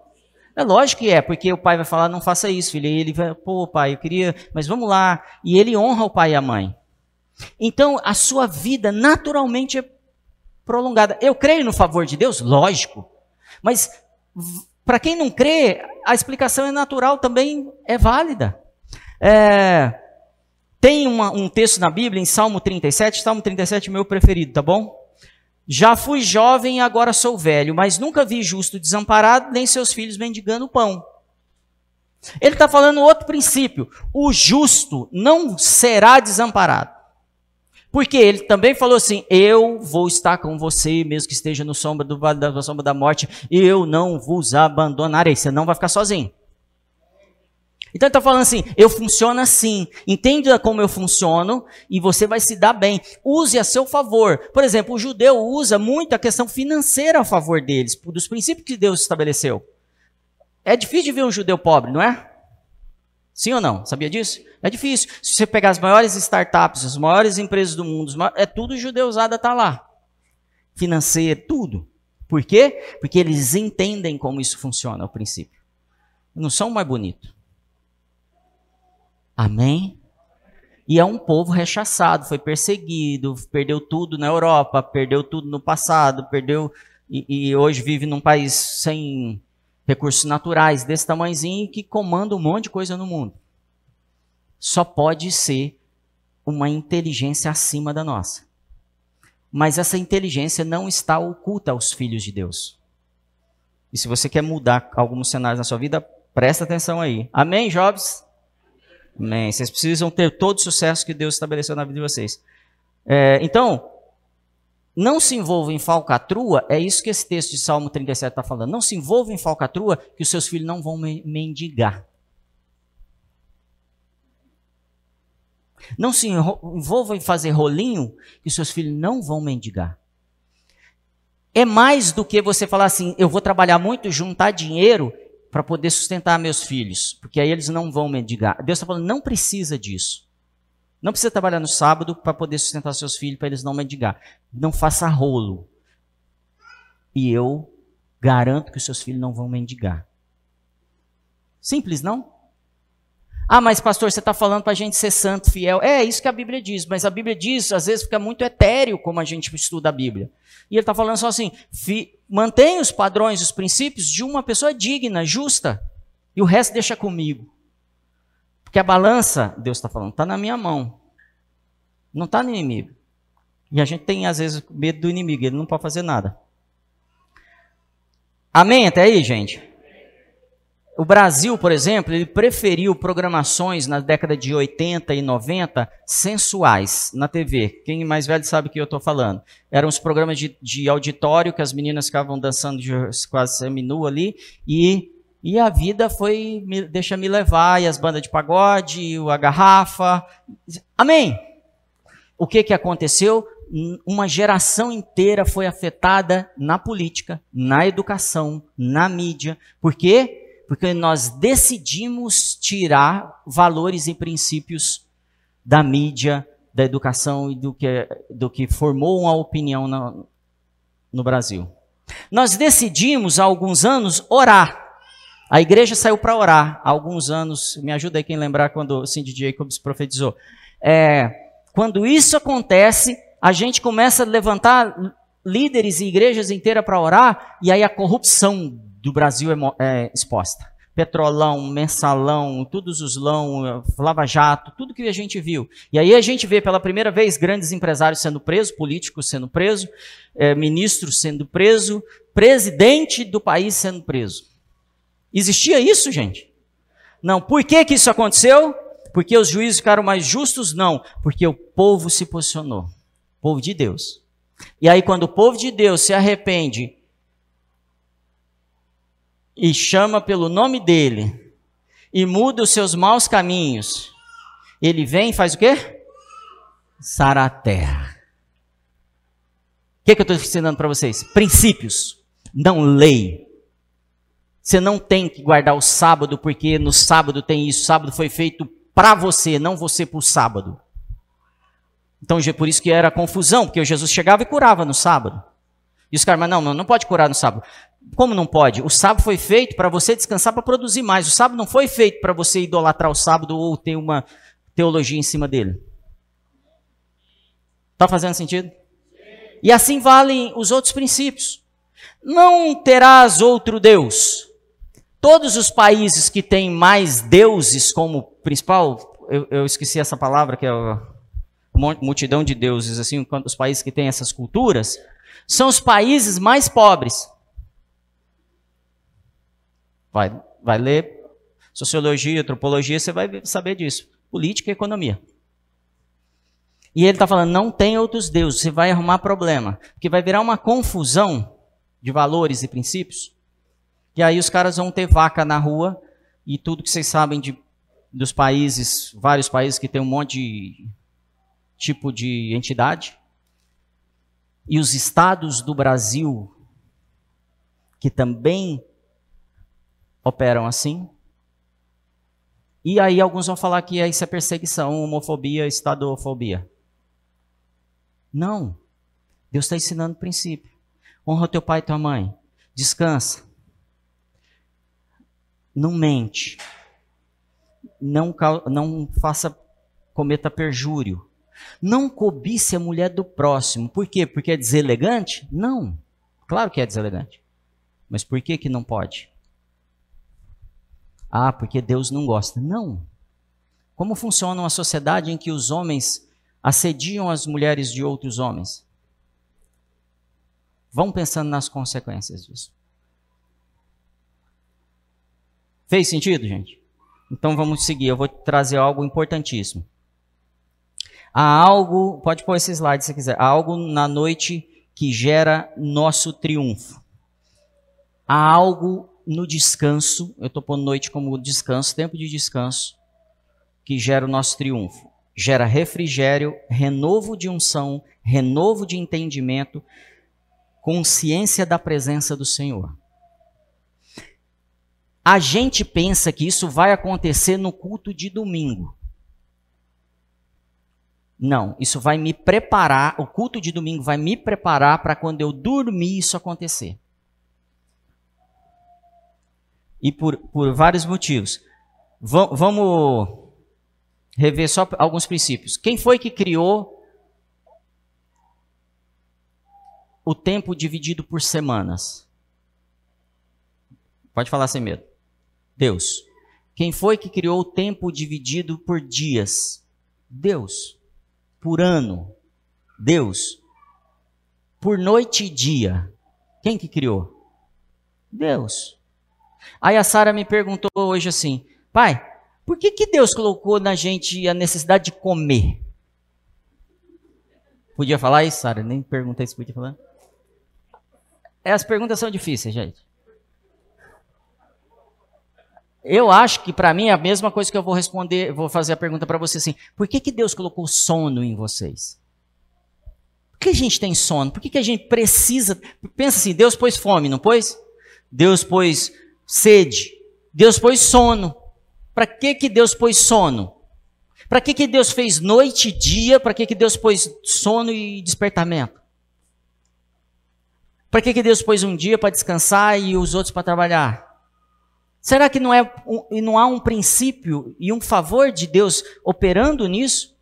É lógico que é, porque o pai vai falar, não faça isso, filho. E ele vai, pô, pai, eu queria, mas vamos lá. E ele honra o pai e a mãe. Então, a sua vida naturalmente é prolongada. Eu creio no favor de Deus? Lógico. Mas, para quem não crê, a explicação é natural também é válida. É, tem uma, um texto na Bíblia, em Salmo 37, Salmo 37 é meu preferido, tá bom? Já fui jovem e agora sou velho, mas nunca vi justo desamparado, nem seus filhos mendigando pão. Ele está falando outro princípio: o justo não será desamparado. Porque ele também falou assim: Eu vou estar com você, mesmo que esteja no sombra do, da sombra da morte, eu não vos abandonarei. Você não vai ficar sozinho. Então ele está falando assim: eu funciono assim, entenda como eu funciono e você vai se dar bem. Use a seu favor. Por exemplo, o judeu usa muito a questão financeira a favor deles, dos princípios que Deus estabeleceu. É difícil de ver um judeu pobre, não é? Sim ou não? Sabia disso? É difícil. Se você pegar as maiores startups, as maiores empresas do mundo, é tudo judeusada está lá. Financeiro, tudo. Por quê? Porque eles entendem como isso funciona, o princípio. Não são mais bonitos. Amém? E é um povo rechaçado, foi perseguido, perdeu tudo na Europa, perdeu tudo no passado, perdeu e, e hoje vive num país sem recursos naturais desse tamanhozinho que comanda um monte de coisa no mundo. Só pode ser uma inteligência acima da nossa. Mas essa inteligência não está oculta aos filhos de Deus. E se você quer mudar alguns cenários na sua vida, presta atenção aí. Amém, Jobs? Amém. Vocês precisam ter todo o sucesso que Deus estabeleceu na vida de vocês. É, então, não se envolva em falcatrua, é isso que esse texto de Salmo 37 está falando. Não se envolva em falcatrua, que os seus filhos não vão mendigar. Não se envolva em fazer rolinho, que os seus filhos não vão mendigar. É mais do que você falar assim: eu vou trabalhar muito, juntar dinheiro para poder sustentar meus filhos, porque aí eles não vão mendigar. Deus está falando: não precisa disso. Não precisa trabalhar no sábado para poder sustentar seus filhos, para eles não mendigar. Não faça rolo. E eu garanto que os seus filhos não vão mendigar. Simples, não? Ah, mas pastor, você está falando para a gente ser santo, fiel. É, isso que a Bíblia diz, mas a Bíblia diz, às vezes fica muito etéreo como a gente estuda a Bíblia. E ele está falando só assim: mantenha os padrões, os princípios de uma pessoa digna, justa, e o resto deixa comigo. Porque a balança, Deus está falando, está na minha mão. Não está no inimigo. E a gente tem, às vezes, medo do inimigo, ele não pode fazer nada. Amém até aí, gente? O Brasil, por exemplo, ele preferiu programações na década de 80 e 90 sensuais na TV. Quem mais velho sabe o que eu estou falando. Eram os programas de, de, auditório que as meninas ficavam dançando de, quase semi-nu ali e e a vida foi, me, deixa me levar, e as bandas de pagode, a garrafa. Amém? O que, que aconteceu? Uma geração inteira foi afetada na política, na educação, na mídia. Por quê? Porque nós decidimos tirar valores e princípios da mídia, da educação e do que, do que formou uma opinião no, no Brasil. Nós decidimos há alguns anos orar. A igreja saiu para orar há alguns anos. Me ajuda aí quem lembrar quando Cindy Jacobs profetizou. É, quando isso acontece, a gente começa a levantar líderes e igrejas inteiras para orar, e aí a corrupção do Brasil é, é, exposta. Petrolão, mensalão, todos os lão, Lava Jato, tudo que a gente viu. E aí a gente vê pela primeira vez grandes empresários sendo presos, políticos sendo presos, é, ministros sendo presos, presidente do país sendo preso. Existia isso, gente? Não. Por que, que isso aconteceu? Porque os juízes ficaram mais justos? Não. Porque o povo se posicionou. Povo de Deus. E aí, quando o povo de Deus se arrepende e chama pelo nome dele e muda os seus maus caminhos, ele vem e faz o quê? Sara a terra. O que, que eu estou ensinando para vocês? Princípios, não lei. Você não tem que guardar o sábado, porque no sábado tem isso. Sábado foi feito para você, não você para o sábado. Então, por isso que era confusão, porque Jesus chegava e curava no sábado. E os caras, mas não, não, não pode curar no sábado. Como não pode? O sábado foi feito para você descansar, para produzir mais. O sábado não foi feito para você idolatrar o sábado ou ter uma teologia em cima dele. Está fazendo sentido? E assim valem os outros princípios. Não terás outro Deus. Todos os países que têm mais deuses como principal, eu, eu esqueci essa palavra que é multidão de deuses, assim, os países que têm essas culturas, são os países mais pobres. Vai, vai ler sociologia, antropologia, você vai saber disso. Política e economia. E ele está falando, não tem outros deuses, você vai arrumar problema. Porque vai virar uma confusão de valores e princípios. E aí os caras vão ter vaca na rua e tudo que vocês sabem de, dos países, vários países que tem um monte de tipo de entidade. E os estados do Brasil que também operam assim. E aí alguns vão falar que isso é perseguição, homofobia, estadofobia. Não. Deus está ensinando o princípio. Honra teu pai e tua mãe. Descansa não mente, não, não faça, cometa perjúrio, não cobice a mulher do próximo. Por quê? Porque é deselegante? Não. Claro que é deselegante. Mas por que que não pode? Ah, porque Deus não gosta. Não. Como funciona uma sociedade em que os homens assediam as mulheres de outros homens? Vão pensando nas consequências disso. Fez sentido, gente? Então vamos seguir. Eu vou trazer algo importantíssimo. Há algo, pode pôr esse slide se quiser. Há algo na noite que gera nosso triunfo. Há algo no descanso, eu estou pondo noite como descanso, tempo de descanso, que gera o nosso triunfo. Gera refrigério, renovo de unção, renovo de entendimento, consciência da presença do Senhor. A gente pensa que isso vai acontecer no culto de domingo. Não, isso vai me preparar, o culto de domingo vai me preparar para quando eu dormir isso acontecer. E por, por vários motivos. V vamos rever só alguns princípios. Quem foi que criou o tempo dividido por semanas? Pode falar sem medo. Deus. Quem foi que criou o tempo dividido por dias? Deus por ano? Deus. Por noite e dia? Quem que criou? Deus. Aí a Sara me perguntou hoje assim: Pai, por que, que Deus colocou na gente a necessidade de comer? Podia falar isso, Sara? Nem perguntei se podia falar. É, as perguntas são difíceis, gente. Eu acho que para mim é a mesma coisa que eu vou responder, vou fazer a pergunta para você assim: por que, que Deus colocou sono em vocês? Por que a gente tem sono? Por que, que a gente precisa? Pensa assim: Deus pôs fome, não pôs? Deus pôs sede. Deus pôs sono. Para que, que Deus pôs sono? Para que, que Deus fez noite e dia? Para que, que Deus pôs sono e despertamento? Para que, que Deus pôs um dia para descansar e os outros para trabalhar? Será que não, é, não há um princípio e um favor de Deus operando nisso?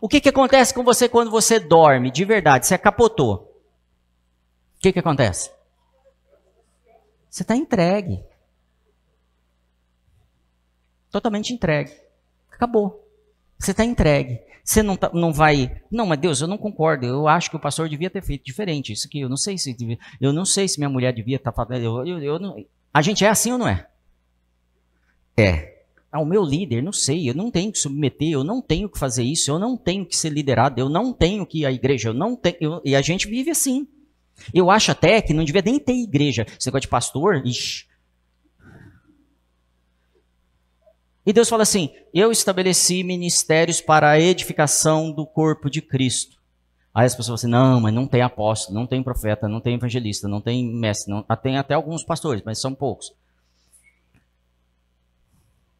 O que, que acontece com você quando você dorme, de verdade? Você capotou. O que, que acontece? Você está entregue. Totalmente entregue. Acabou. Você está entregue. Você não, tá, não vai. Não, mas Deus, eu não concordo. Eu acho que o pastor devia ter feito diferente. Isso aqui, eu não sei se eu não sei se minha mulher devia estar tá fazendo. Eu, eu, eu não, a gente é assim ou não é? É. Ah, o meu líder, não sei, eu não tenho que submeter, eu não tenho que fazer isso, eu não tenho que ser liderado, eu não tenho que ir à igreja, eu não tenho. Eu, e a gente vive assim. Eu acho até que não devia nem ter igreja. Esse negócio de pastor, ixi. E Deus fala assim: Eu estabeleci ministérios para a edificação do corpo de Cristo. Aí as pessoas falam assim: não, mas não tem apóstolo, não tem profeta, não tem evangelista, não tem mestre, não, tem até alguns pastores, mas são poucos.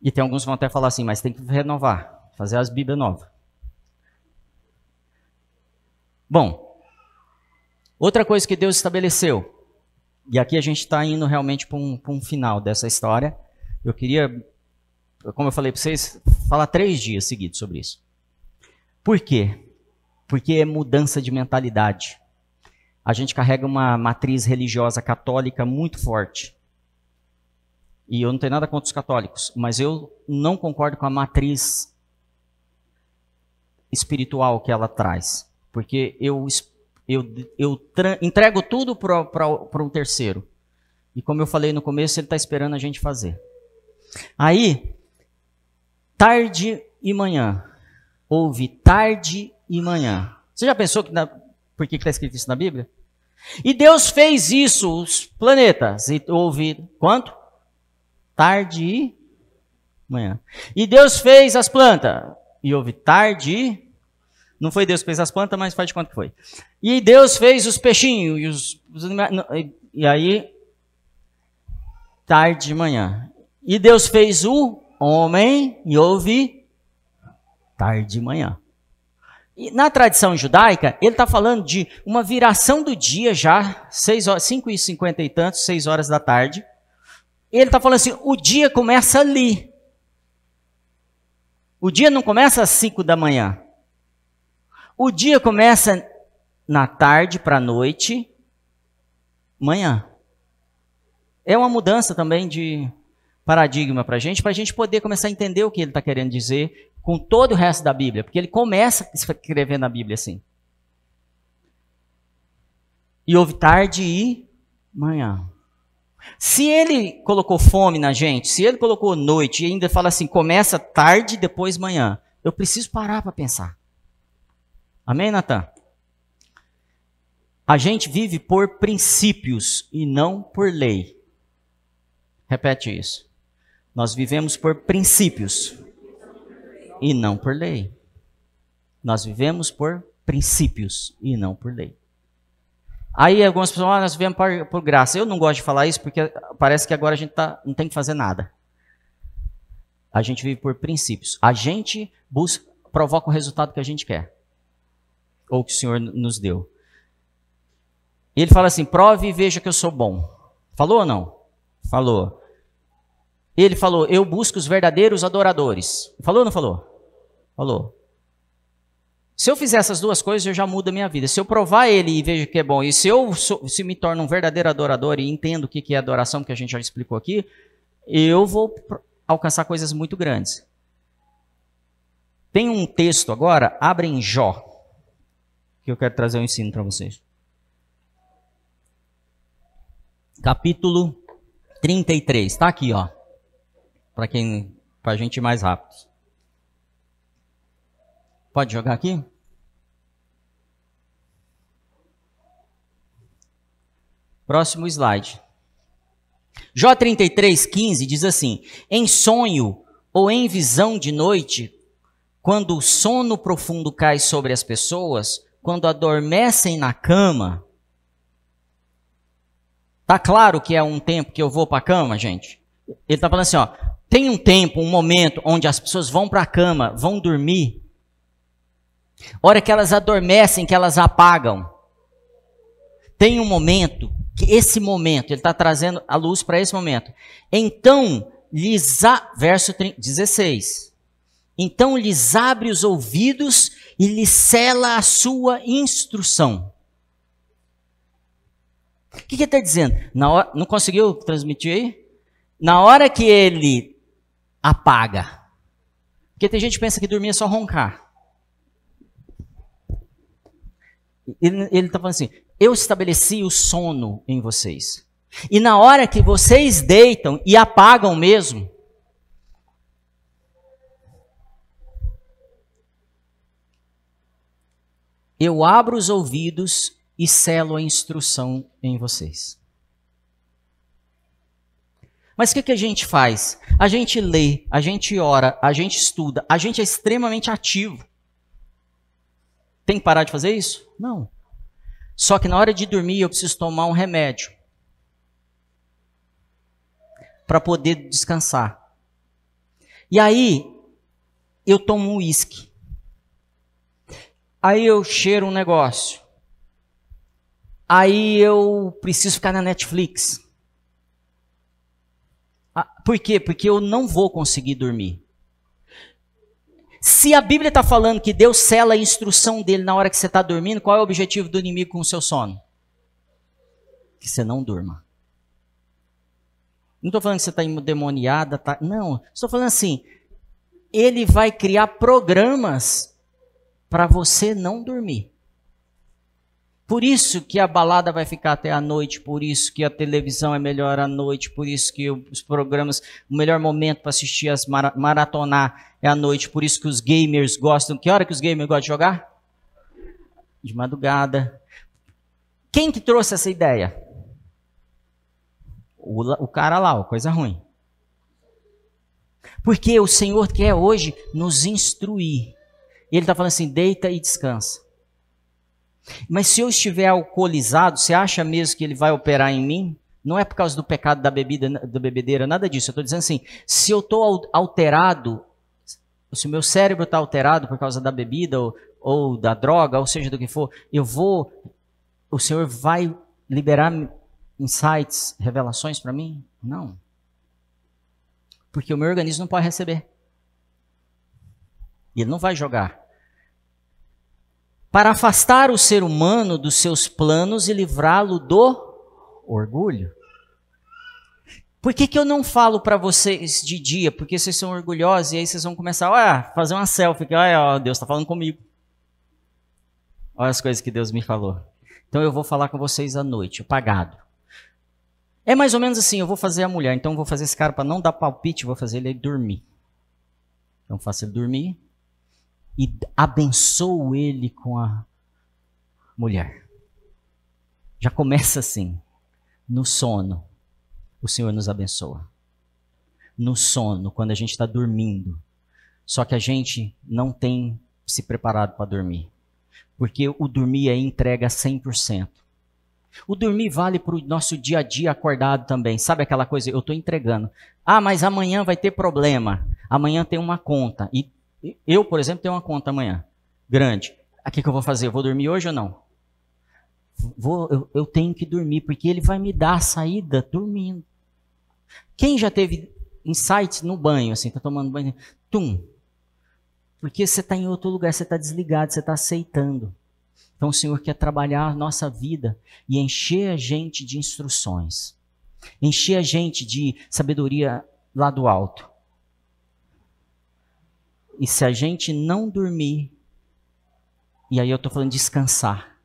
E tem alguns que vão até falar assim, mas tem que renovar, fazer as Bíblias novas. Bom, outra coisa que Deus estabeleceu, e aqui a gente está indo realmente para um, um final dessa história. Eu queria, como eu falei para vocês, falar três dias seguidos sobre isso. Por quê? Porque é mudança de mentalidade. A gente carrega uma matriz religiosa católica muito forte. E eu não tenho nada contra os católicos, mas eu não concordo com a matriz espiritual que ela traz. Porque eu, eu, eu entrego tudo para um terceiro. E como eu falei no começo, ele está esperando a gente fazer. Aí, tarde e manhã. Houve tarde e manhã. Você já pensou que na, por que está escrito isso na Bíblia? E Deus fez isso, os planetas. E houve quanto? tarde e manhã. E Deus fez as plantas. E houve tarde e... Não foi Deus que fez as plantas, mas faz de conta que foi. E Deus fez os peixinhos e os, e aí tarde de manhã. E Deus fez o homem e houve tarde de manhã. E na tradição judaica, ele está falando de uma viração do dia já, 6 horas, 5 e 50 e tantos, 6 horas da tarde, ele está falando assim: o dia começa ali. O dia não começa às 5 da manhã. O dia começa na tarde para a noite, manhã. É uma mudança também de paradigma para a gente, para a gente poder começar a entender o que ele está querendo dizer com todo o resto da Bíblia, porque ele começa escrevendo a Bíblia assim. E houve tarde e manhã. Se ele colocou fome na gente, se ele colocou noite e ainda fala assim, começa tarde, depois manhã, eu preciso parar para pensar. Amém, Natan? A gente vive por princípios e não por lei. Repete isso. Nós vivemos por princípios e não por lei. Nós vivemos por princípios e não por lei. Aí algumas pessoas, ah, nós vivemos por, por, graça. Eu não gosto de falar isso porque parece que agora a gente tá, não tem que fazer nada. A gente vive por princípios. A gente busca, provoca o resultado que a gente quer. Ou que o Senhor nos deu. E ele fala assim: prove e veja que eu sou bom. Falou ou não? Falou. Ele falou: eu busco os verdadeiros adoradores. Falou ou não falou? Falou. Se eu fizer essas duas coisas, eu já mudo a minha vida. Se eu provar ele e vejo que é bom, e se eu se me torno um verdadeiro adorador e entendo o que é adoração, que a gente já explicou aqui, eu vou alcançar coisas muito grandes. Tem um texto agora, abre em Jó, que eu quero trazer um ensino para vocês. capítulo 33. Está aqui, ó. Para quem, para a gente ir mais rápido. Pode jogar aqui? Próximo slide. Jó 33, 15 diz assim: Em sonho ou em visão de noite, quando o sono profundo cai sobre as pessoas, quando adormecem na cama, Tá claro que é um tempo que eu vou para a cama, gente? Ele está falando assim, ó, tem um tempo, um momento onde as pessoas vão para a cama, vão dormir. Hora que elas adormecem, que elas apagam. Tem um momento, que esse momento, ele está trazendo a luz para esse momento. Então, lhes a, verso 16. Então lhes abre os ouvidos e lhes cela a sua instrução. O que, que ele está dizendo? Hora, não conseguiu transmitir aí? Na hora que ele apaga. Porque tem gente que pensa que dormir é só roncar. Ele está falando assim: eu estabeleci o sono em vocês. E na hora que vocês deitam e apagam mesmo, eu abro os ouvidos e selo a instrução em vocês. Mas o que, que a gente faz? A gente lê, a gente ora, a gente estuda, a gente é extremamente ativo. Tem que parar de fazer isso? Não. Só que na hora de dormir eu preciso tomar um remédio para poder descansar. E aí eu tomo um uísque. Aí eu cheiro um negócio aí eu preciso ficar na Netflix. Ah, por quê? Porque eu não vou conseguir dormir. Se a Bíblia está falando que Deus sela a instrução dele na hora que você está dormindo, qual é o objetivo do inimigo com o seu sono? Que você não durma. Não estou falando que você está endemoniada, tá? não. Estou falando assim, ele vai criar programas para você não dormir. Por isso que a balada vai ficar até a noite, por isso que a televisão é melhor à noite, por isso que os programas, o melhor momento para assistir as maratonar é à noite, por isso que os gamers gostam. Que hora que os gamers gostam de jogar? De madrugada. Quem que trouxe essa ideia? O, o cara lá, ó, coisa ruim. Porque o Senhor quer hoje nos instruir. Ele está falando assim: deita e descansa. Mas se eu estiver alcoolizado, você acha mesmo que ele vai operar em mim? Não é por causa do pecado da bebida, da bebedeira, nada disso. Eu estou dizendo assim: se eu estou alterado, se o meu cérebro está alterado por causa da bebida ou, ou da droga, ou seja do que for, eu vou, o Senhor vai liberar insights, revelações para mim? Não. Porque o meu organismo não pode receber. E ele não vai jogar para afastar o ser humano dos seus planos e livrá-lo do orgulho. Por que, que eu não falo para vocês de dia? Porque vocês são orgulhosos e aí vocês vão começar a fazer uma selfie. Que, olha, Deus está falando comigo. Olha as coisas que Deus me falou. Então eu vou falar com vocês à noite, apagado. É mais ou menos assim, eu vou fazer a mulher, então eu vou fazer esse cara para não dar palpite, vou fazer ele dormir. Então faço ele dormir, e abençoo ele com a mulher. Já começa assim. No sono, o Senhor nos abençoa. No sono, quando a gente está dormindo. Só que a gente não tem se preparado para dormir. Porque o dormir é entrega 100%. O dormir vale para o nosso dia a dia acordado também. Sabe aquela coisa? Eu estou entregando. Ah, mas amanhã vai ter problema. Amanhã tem uma conta. E eu, por exemplo, tenho uma conta amanhã. Grande. O que, que eu vou fazer? Eu vou dormir hoje ou não? Vou, eu, eu tenho que dormir, porque ele vai me dar a saída dormindo. Quem já teve insights no banho, assim, tá tomando banho? Tum. Porque você está em outro lugar, você está desligado, você está aceitando. Então o Senhor quer trabalhar a nossa vida e encher a gente de instruções, encher a gente de sabedoria lá do alto. E se a gente não dormir, e aí eu estou falando descansar,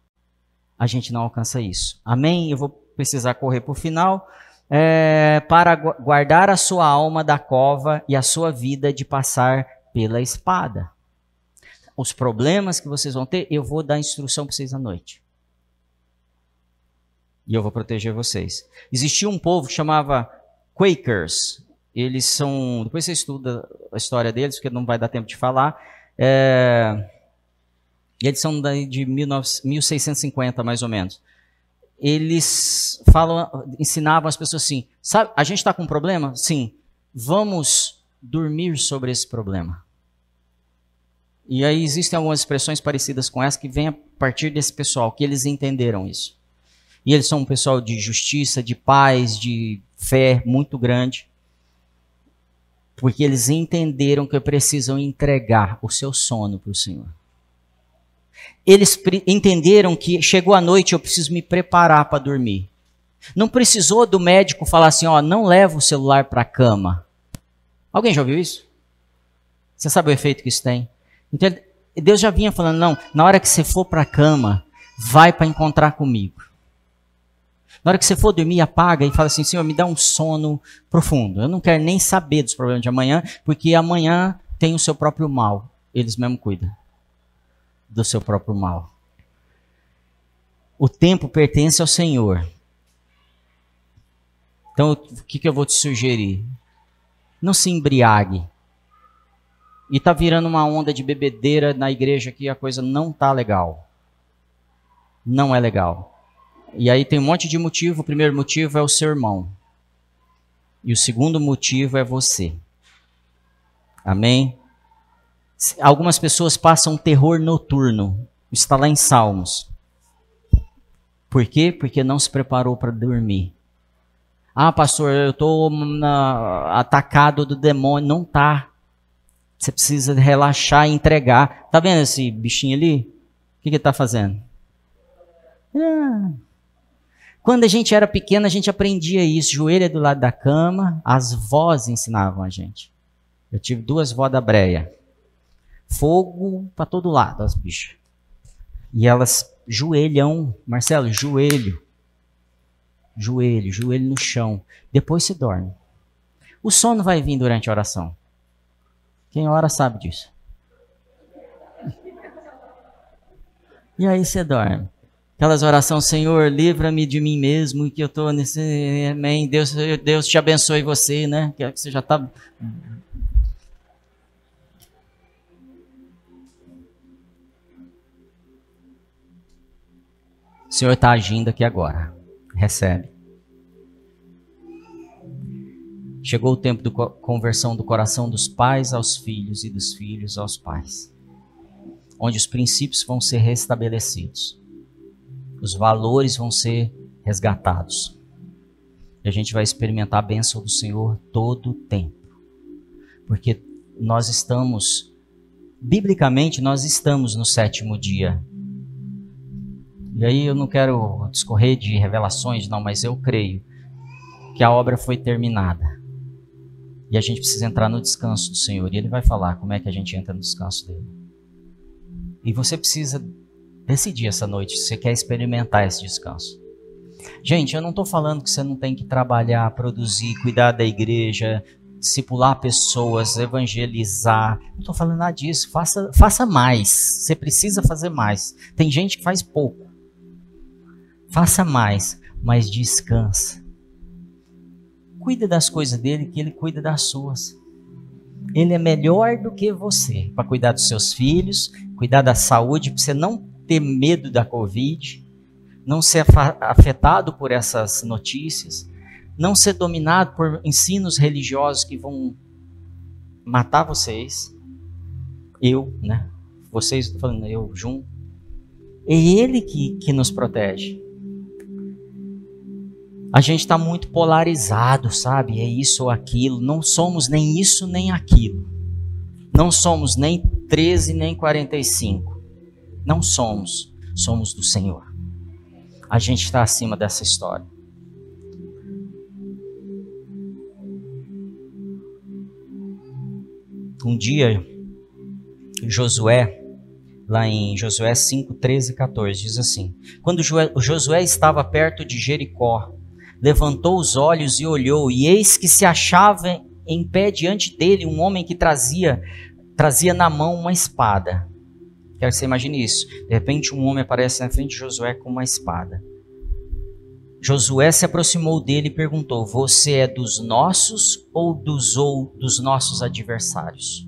a gente não alcança isso. Amém? Eu vou precisar correr para o final. É, para guardar a sua alma da cova e a sua vida de passar pela espada os problemas que vocês vão ter, eu vou dar instrução para vocês à noite. E eu vou proteger vocês. Existia um povo que chamava Quakers. Eles são. Depois você estuda história deles, porque não vai dar tempo de falar. É, eles são de 1650, mais ou menos. Eles falam, ensinavam as pessoas assim: sabe, a gente está com um problema? Sim. Vamos dormir sobre esse problema. E aí existem algumas expressões parecidas com essa que vêm a partir desse pessoal, que eles entenderam isso. E eles são um pessoal de justiça, de paz, de fé muito grande. Porque eles entenderam que precisam entregar o seu sono para o Senhor. Eles entenderam que chegou a noite, eu preciso me preparar para dormir. Não precisou do médico falar assim, ó, não leva o celular para a cama. Alguém já ouviu isso? Você sabe o efeito que isso tem? Então, Deus já vinha falando: não, na hora que você for para a cama, vai para encontrar comigo. Na hora que você for dormir, apaga e fala assim: Senhor, me dá um sono profundo. Eu não quero nem saber dos problemas de amanhã, porque amanhã tem o seu próprio mal. Eles mesmo cuidam do seu próprio mal. O tempo pertence ao Senhor. Então, o que, que eu vou te sugerir? Não se embriague e tá virando uma onda de bebedeira na igreja que a coisa não tá legal. Não é legal. E aí tem um monte de motivo. O primeiro motivo é o seu irmão. E o segundo motivo é você. Amém? Algumas pessoas passam terror noturno. Está lá em Salmos. Por quê? Porque não se preparou para dormir. Ah, pastor, eu estou atacado do demônio. Não tá. Você precisa relaxar e entregar. Tá vendo esse bichinho ali? O que, ele está fazendo? Ah. Quando a gente era pequeno, a gente aprendia isso. Joelho é do lado da cama. As vós ensinavam a gente. Eu tive duas vós da breia. Fogo para todo lado, as bichas. E elas, joelhão, Marcelo, joelho. Joelho, joelho no chão. Depois se dorme. O sono vai vir durante a oração. Quem ora sabe disso. E aí você dorme. Aquelas orações, Senhor, livra-me de mim mesmo, que eu estou nesse. Amém. Deus, Deus te abençoe você, né? Que você já está. O Senhor está agindo aqui agora. Recebe. Chegou o tempo da conversão do coração dos pais aos filhos e dos filhos aos pais, onde os princípios vão ser restabelecidos, os valores vão ser resgatados. E a gente vai experimentar a bênção do Senhor todo o tempo, porque nós estamos, biblicamente, nós estamos no sétimo dia. E aí eu não quero discorrer de revelações, não, mas eu creio que a obra foi terminada e a gente precisa entrar no descanso do Senhor. E Ele vai falar como é que a gente entra no descanso dele. E você precisa decidir essa noite se você quer experimentar esse descanso. Gente, eu não estou falando que você não tem que trabalhar, produzir, cuidar da igreja, discipular pessoas, evangelizar. Não estou falando nada disso. Faça, faça mais. Você precisa fazer mais. Tem gente que faz pouco. Faça mais, mas descansa. Cuida das coisas dele, que ele cuida das suas. Ele é melhor do que você para cuidar dos seus filhos, cuidar da saúde, para você não ter medo da Covid, não ser afetado por essas notícias, não ser dominado por ensinos religiosos que vão matar vocês. Eu, né? Vocês, falando eu junto. É Ele que, que nos protege. A gente está muito polarizado, sabe? É isso ou aquilo. Não somos nem isso nem aquilo. Não somos nem 13 nem 45. Não somos. Somos do Senhor. A gente está acima dessa história. Um dia, Josué, lá em Josué 5, 13 e 14, diz assim: Quando Josué estava perto de Jericó, levantou os olhos e olhou, e eis que se achava em pé diante dele um homem que trazia trazia na mão uma espada. Quero que você imagine isso. De repente um homem aparece na frente de Josué com uma espada. Josué se aproximou dele e perguntou: Você é dos nossos ou dos ou dos nossos adversários?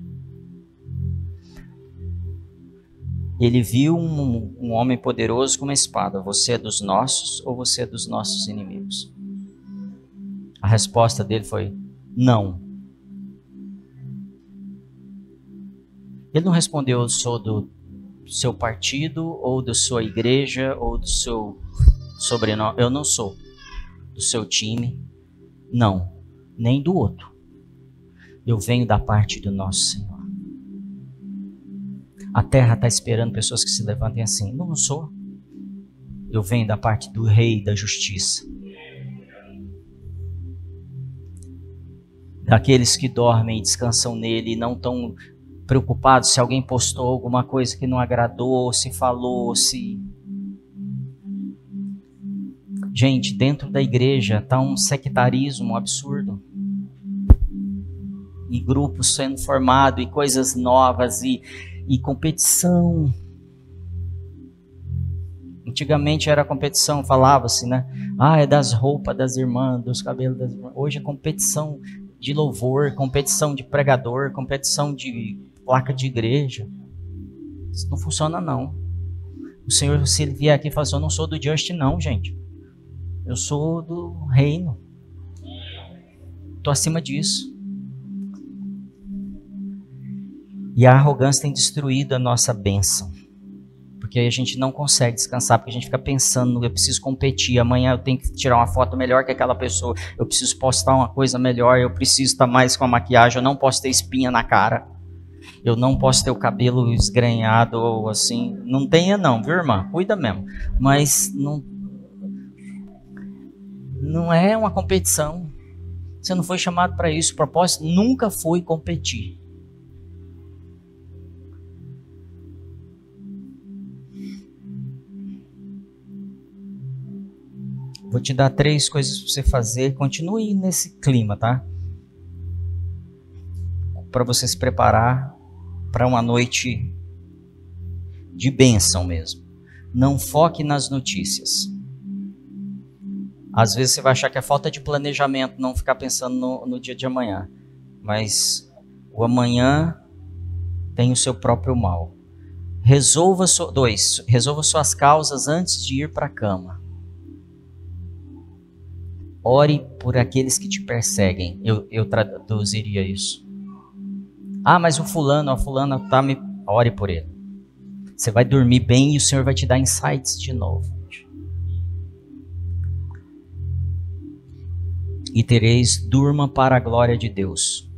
Ele viu um, um homem poderoso com uma espada. Você é dos nossos ou você é dos nossos inimigos? A resposta dele foi: não. Ele não respondeu: eu sou do seu partido, ou da sua igreja, ou do seu sobrenome. Eu não sou do seu time. Não. Nem do outro. Eu venho da parte do nosso Senhor. A terra está esperando pessoas que se levantem assim. Não, não sou. Eu venho da parte do Rei da Justiça. daqueles que dormem e descansam nele e não estão preocupados se alguém postou alguma coisa que não agradou, se falou, se. Gente, dentro da igreja está um sectarismo absurdo. E grupos sendo formados, e coisas novas, e, e competição. Antigamente era competição, falava-se, né? Ah, é das roupas das irmãs, dos cabelos das irmãs. Hoje é competição de louvor, competição de pregador, competição de placa de igreja. Isso não funciona não. O Senhor, se ele vier aqui e falar assim, eu não sou do Just não, gente. Eu sou do reino. Estou acima disso. E a arrogância tem destruído a nossa bênção porque aí a gente não consegue descansar, porque a gente fica pensando, eu preciso competir, amanhã eu tenho que tirar uma foto melhor que aquela pessoa, eu preciso postar uma coisa melhor, eu preciso estar mais com a maquiagem, eu não posso ter espinha na cara, eu não posso ter o cabelo esgrenhado ou assim, não tenha não, viu irmã? Cuida mesmo, mas não, não é uma competição, você não foi chamado para isso, o propósito nunca foi competir. Vou te dar três coisas para você fazer. Continue nesse clima, tá? Para você se preparar para uma noite de bênção mesmo. Não foque nas notícias. Às vezes você vai achar que é falta de planejamento não ficar pensando no, no dia de amanhã. Mas o amanhã tem o seu próprio mal. Resolva so, dois, resolva suas causas antes de ir para a cama. Ore por aqueles que te perseguem. Eu, eu traduziria isso. Ah, mas o fulano, a fulana tá me. Ore por ele. Você vai dormir bem e o Senhor vai te dar insights de novo. E tereis durma para a glória de Deus.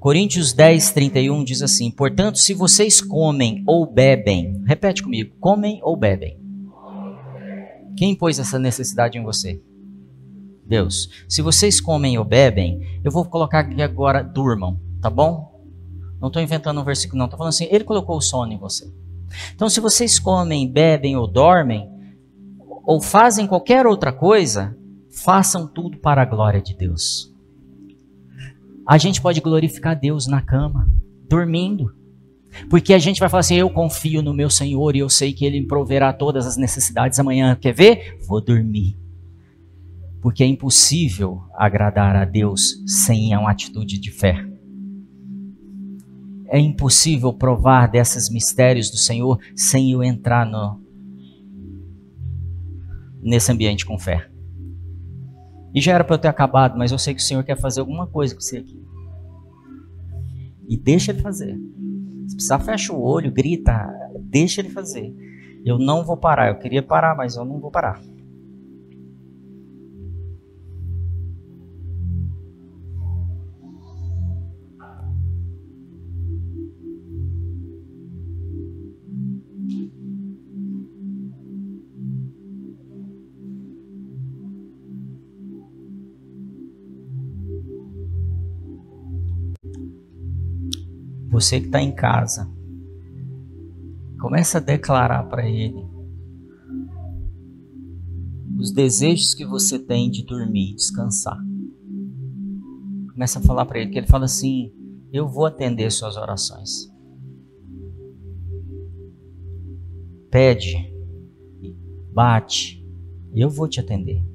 Coríntios 10, 31 diz assim: Portanto, se vocês comem ou bebem, repete comigo: comem ou bebem. Quem pôs essa necessidade em você? Deus. Se vocês comem ou bebem, eu vou colocar aqui agora, durmam, tá bom? Não estou inventando um versículo, não. Estou falando assim, ele colocou o sono em você. Então, se vocês comem, bebem ou dormem, ou fazem qualquer outra coisa, façam tudo para a glória de Deus. A gente pode glorificar Deus na cama, dormindo. Porque a gente vai falar assim: eu confio no meu Senhor e eu sei que Ele me proverá todas as necessidades amanhã. Quer ver? Vou dormir. Porque é impossível agradar a Deus sem uma atitude de fé. É impossível provar desses mistérios do Senhor sem eu entrar no, nesse ambiente com fé. E já era para eu ter acabado, mas eu sei que o Senhor quer fazer alguma coisa com você aqui. E deixa ele fazer. Se precisar, fecha o olho, grita, deixa ele fazer. Eu não vou parar. Eu queria parar, mas eu não vou parar. Você que está em casa, começa a declarar para Ele os desejos que você tem de dormir, descansar. Começa a falar para Ele que Ele fala assim: Eu vou atender suas orações. Pede, bate, eu vou te atender.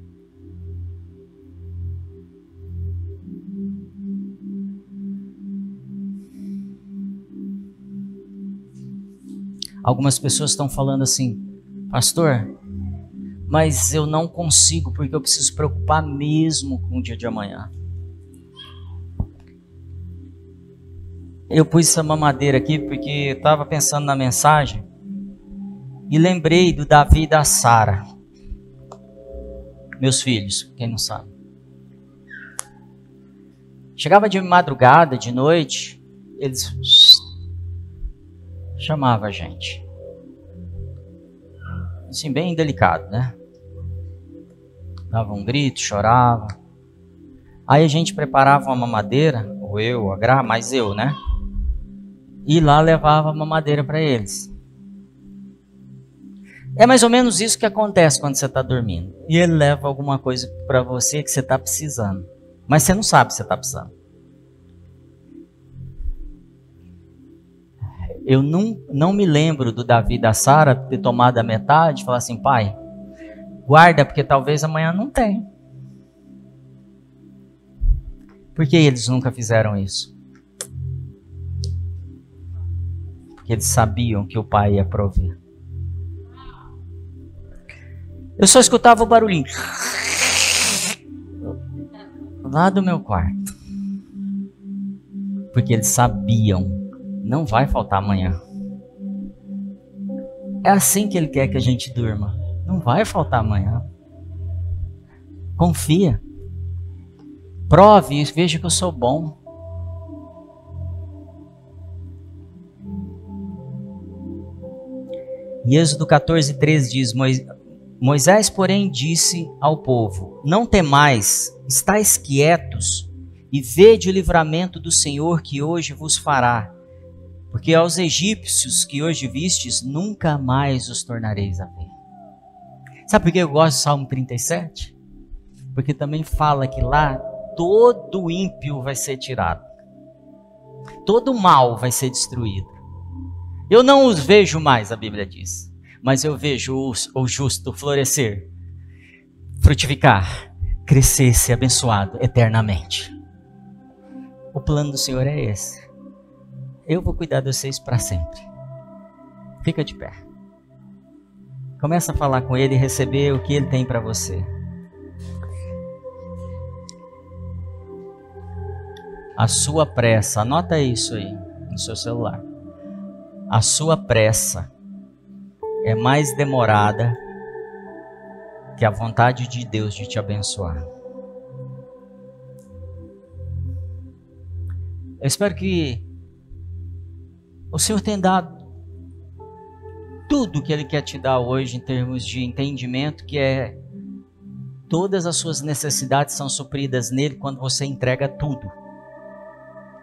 Algumas pessoas estão falando assim, pastor, mas eu não consigo porque eu preciso preocupar mesmo com o dia de amanhã. Eu pus essa mamadeira aqui porque estava pensando na mensagem e lembrei do Davi e da Sara, meus filhos, quem não sabe. Chegava de madrugada, de noite, eles chamava a gente. Assim, bem delicado, né? Dava um grito, chorava. Aí a gente preparava uma mamadeira, ou eu, a Gra, mas eu, né? E lá levava a mamadeira para eles. É mais ou menos isso que acontece quando você está dormindo. E ele leva alguma coisa para você que você está precisando. Mas você não sabe se você está precisando. Eu não, não me lembro do Davi da Sara ter tomado a metade e falar assim, pai, guarda, porque talvez amanhã não tem. Por que eles nunca fizeram isso? Porque eles sabiam que o pai ia prover. Eu só escutava o barulhinho lá do meu quarto. Porque eles sabiam não vai faltar amanhã. É assim que Ele quer que a gente durma. Não vai faltar amanhã. Confia. Prove e veja que eu sou bom. Em Êxodo 14, 13 diz: Moisés, porém, disse ao povo: Não temais, estáis quietos e vede o livramento do Senhor que hoje vos fará. Porque aos egípcios que hoje vistes, nunca mais os tornareis a ver. Sabe por que eu gosto do Salmo 37? Porque também fala que lá todo ímpio vai ser tirado. Todo mal vai ser destruído. Eu não os vejo mais, a Bíblia diz. Mas eu vejo o justo florescer, frutificar, crescer, ser abençoado eternamente. O plano do Senhor é esse. Eu vou cuidar de vocês para sempre. Fica de pé. Começa a falar com ele e receber o que ele tem para você. A sua pressa, anota isso aí no seu celular. A sua pressa é mais demorada que a vontade de Deus de te abençoar. Eu espero que o Senhor tem dado tudo que Ele quer te dar hoje em termos de entendimento, que é todas as suas necessidades são supridas nele quando você entrega tudo.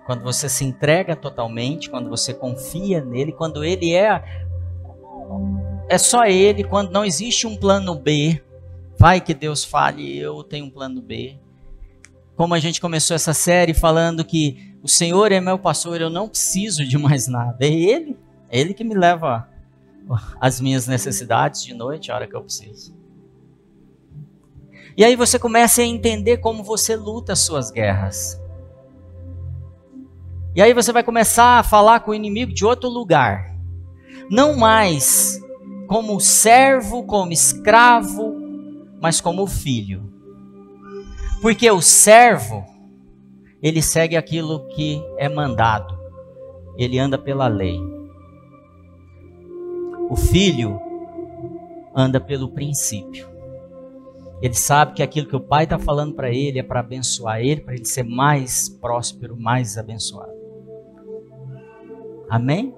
Quando você se entrega totalmente, quando você confia nele, quando ele é é só ele, quando não existe um plano B, vai que Deus fale, eu tenho um plano B. Como a gente começou essa série falando que O Senhor é meu pastor, eu não preciso de mais nada. É Ele, é Ele que me leva as minhas necessidades de noite, a hora que eu preciso. E aí você começa a entender como você luta as suas guerras. E aí você vai começar a falar com o inimigo de outro lugar. Não mais como servo, como escravo, mas como filho. Porque o servo, ele segue aquilo que é mandado. Ele anda pela lei. O filho anda pelo princípio. Ele sabe que aquilo que o pai está falando para ele é para abençoar ele, para ele ser mais próspero, mais abençoado. Amém?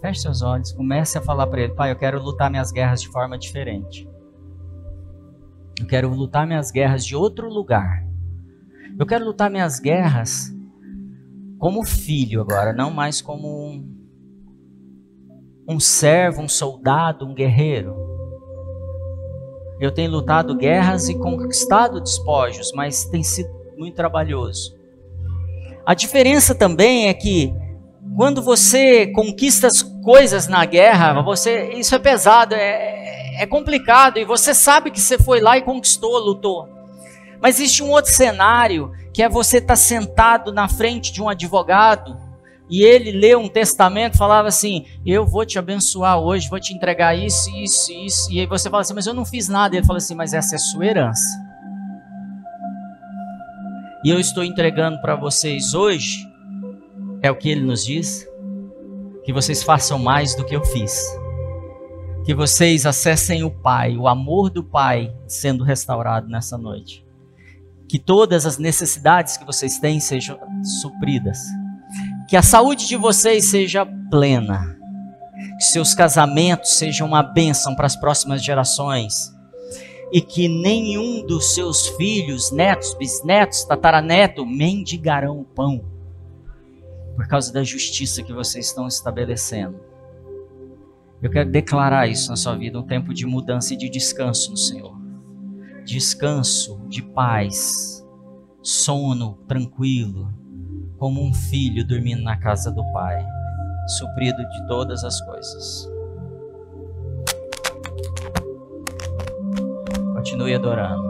Feche seus olhos, comece a falar para ele: Pai, eu quero lutar minhas guerras de forma diferente. Eu quero lutar minhas guerras de outro lugar. Eu quero lutar minhas guerras como filho agora, não mais como um, um servo, um soldado, um guerreiro. Eu tenho lutado guerras e conquistado despojos, mas tem sido muito trabalhoso. A diferença também é que quando você conquista as coisas na guerra, você isso é pesado, é, é complicado e você sabe que você foi lá e conquistou, lutou. Mas existe um outro cenário que é você estar tá sentado na frente de um advogado e ele leu um testamento, falava assim: Eu vou te abençoar hoje, vou te entregar isso, isso, isso. E aí você fala assim: Mas eu não fiz nada. Ele fala assim: Mas essa é sua herança. E eu estou entregando para vocês hoje, é o que ele nos diz: que vocês façam mais do que eu fiz. Que vocês acessem o Pai, o amor do Pai sendo restaurado nessa noite. Que todas as necessidades que vocês têm sejam supridas que a saúde de vocês seja plena. Que seus casamentos sejam uma bênção para as próximas gerações. E que nenhum dos seus filhos, netos, bisnetos, tataraneto mendigarão o pão. Por causa da justiça que vocês estão estabelecendo. Eu quero declarar isso na sua vida, um tempo de mudança e de descanso no Senhor. Descanso de paz, sono tranquilo, como um filho dormindo na casa do Pai, suprido de todas as coisas. Continue adorando.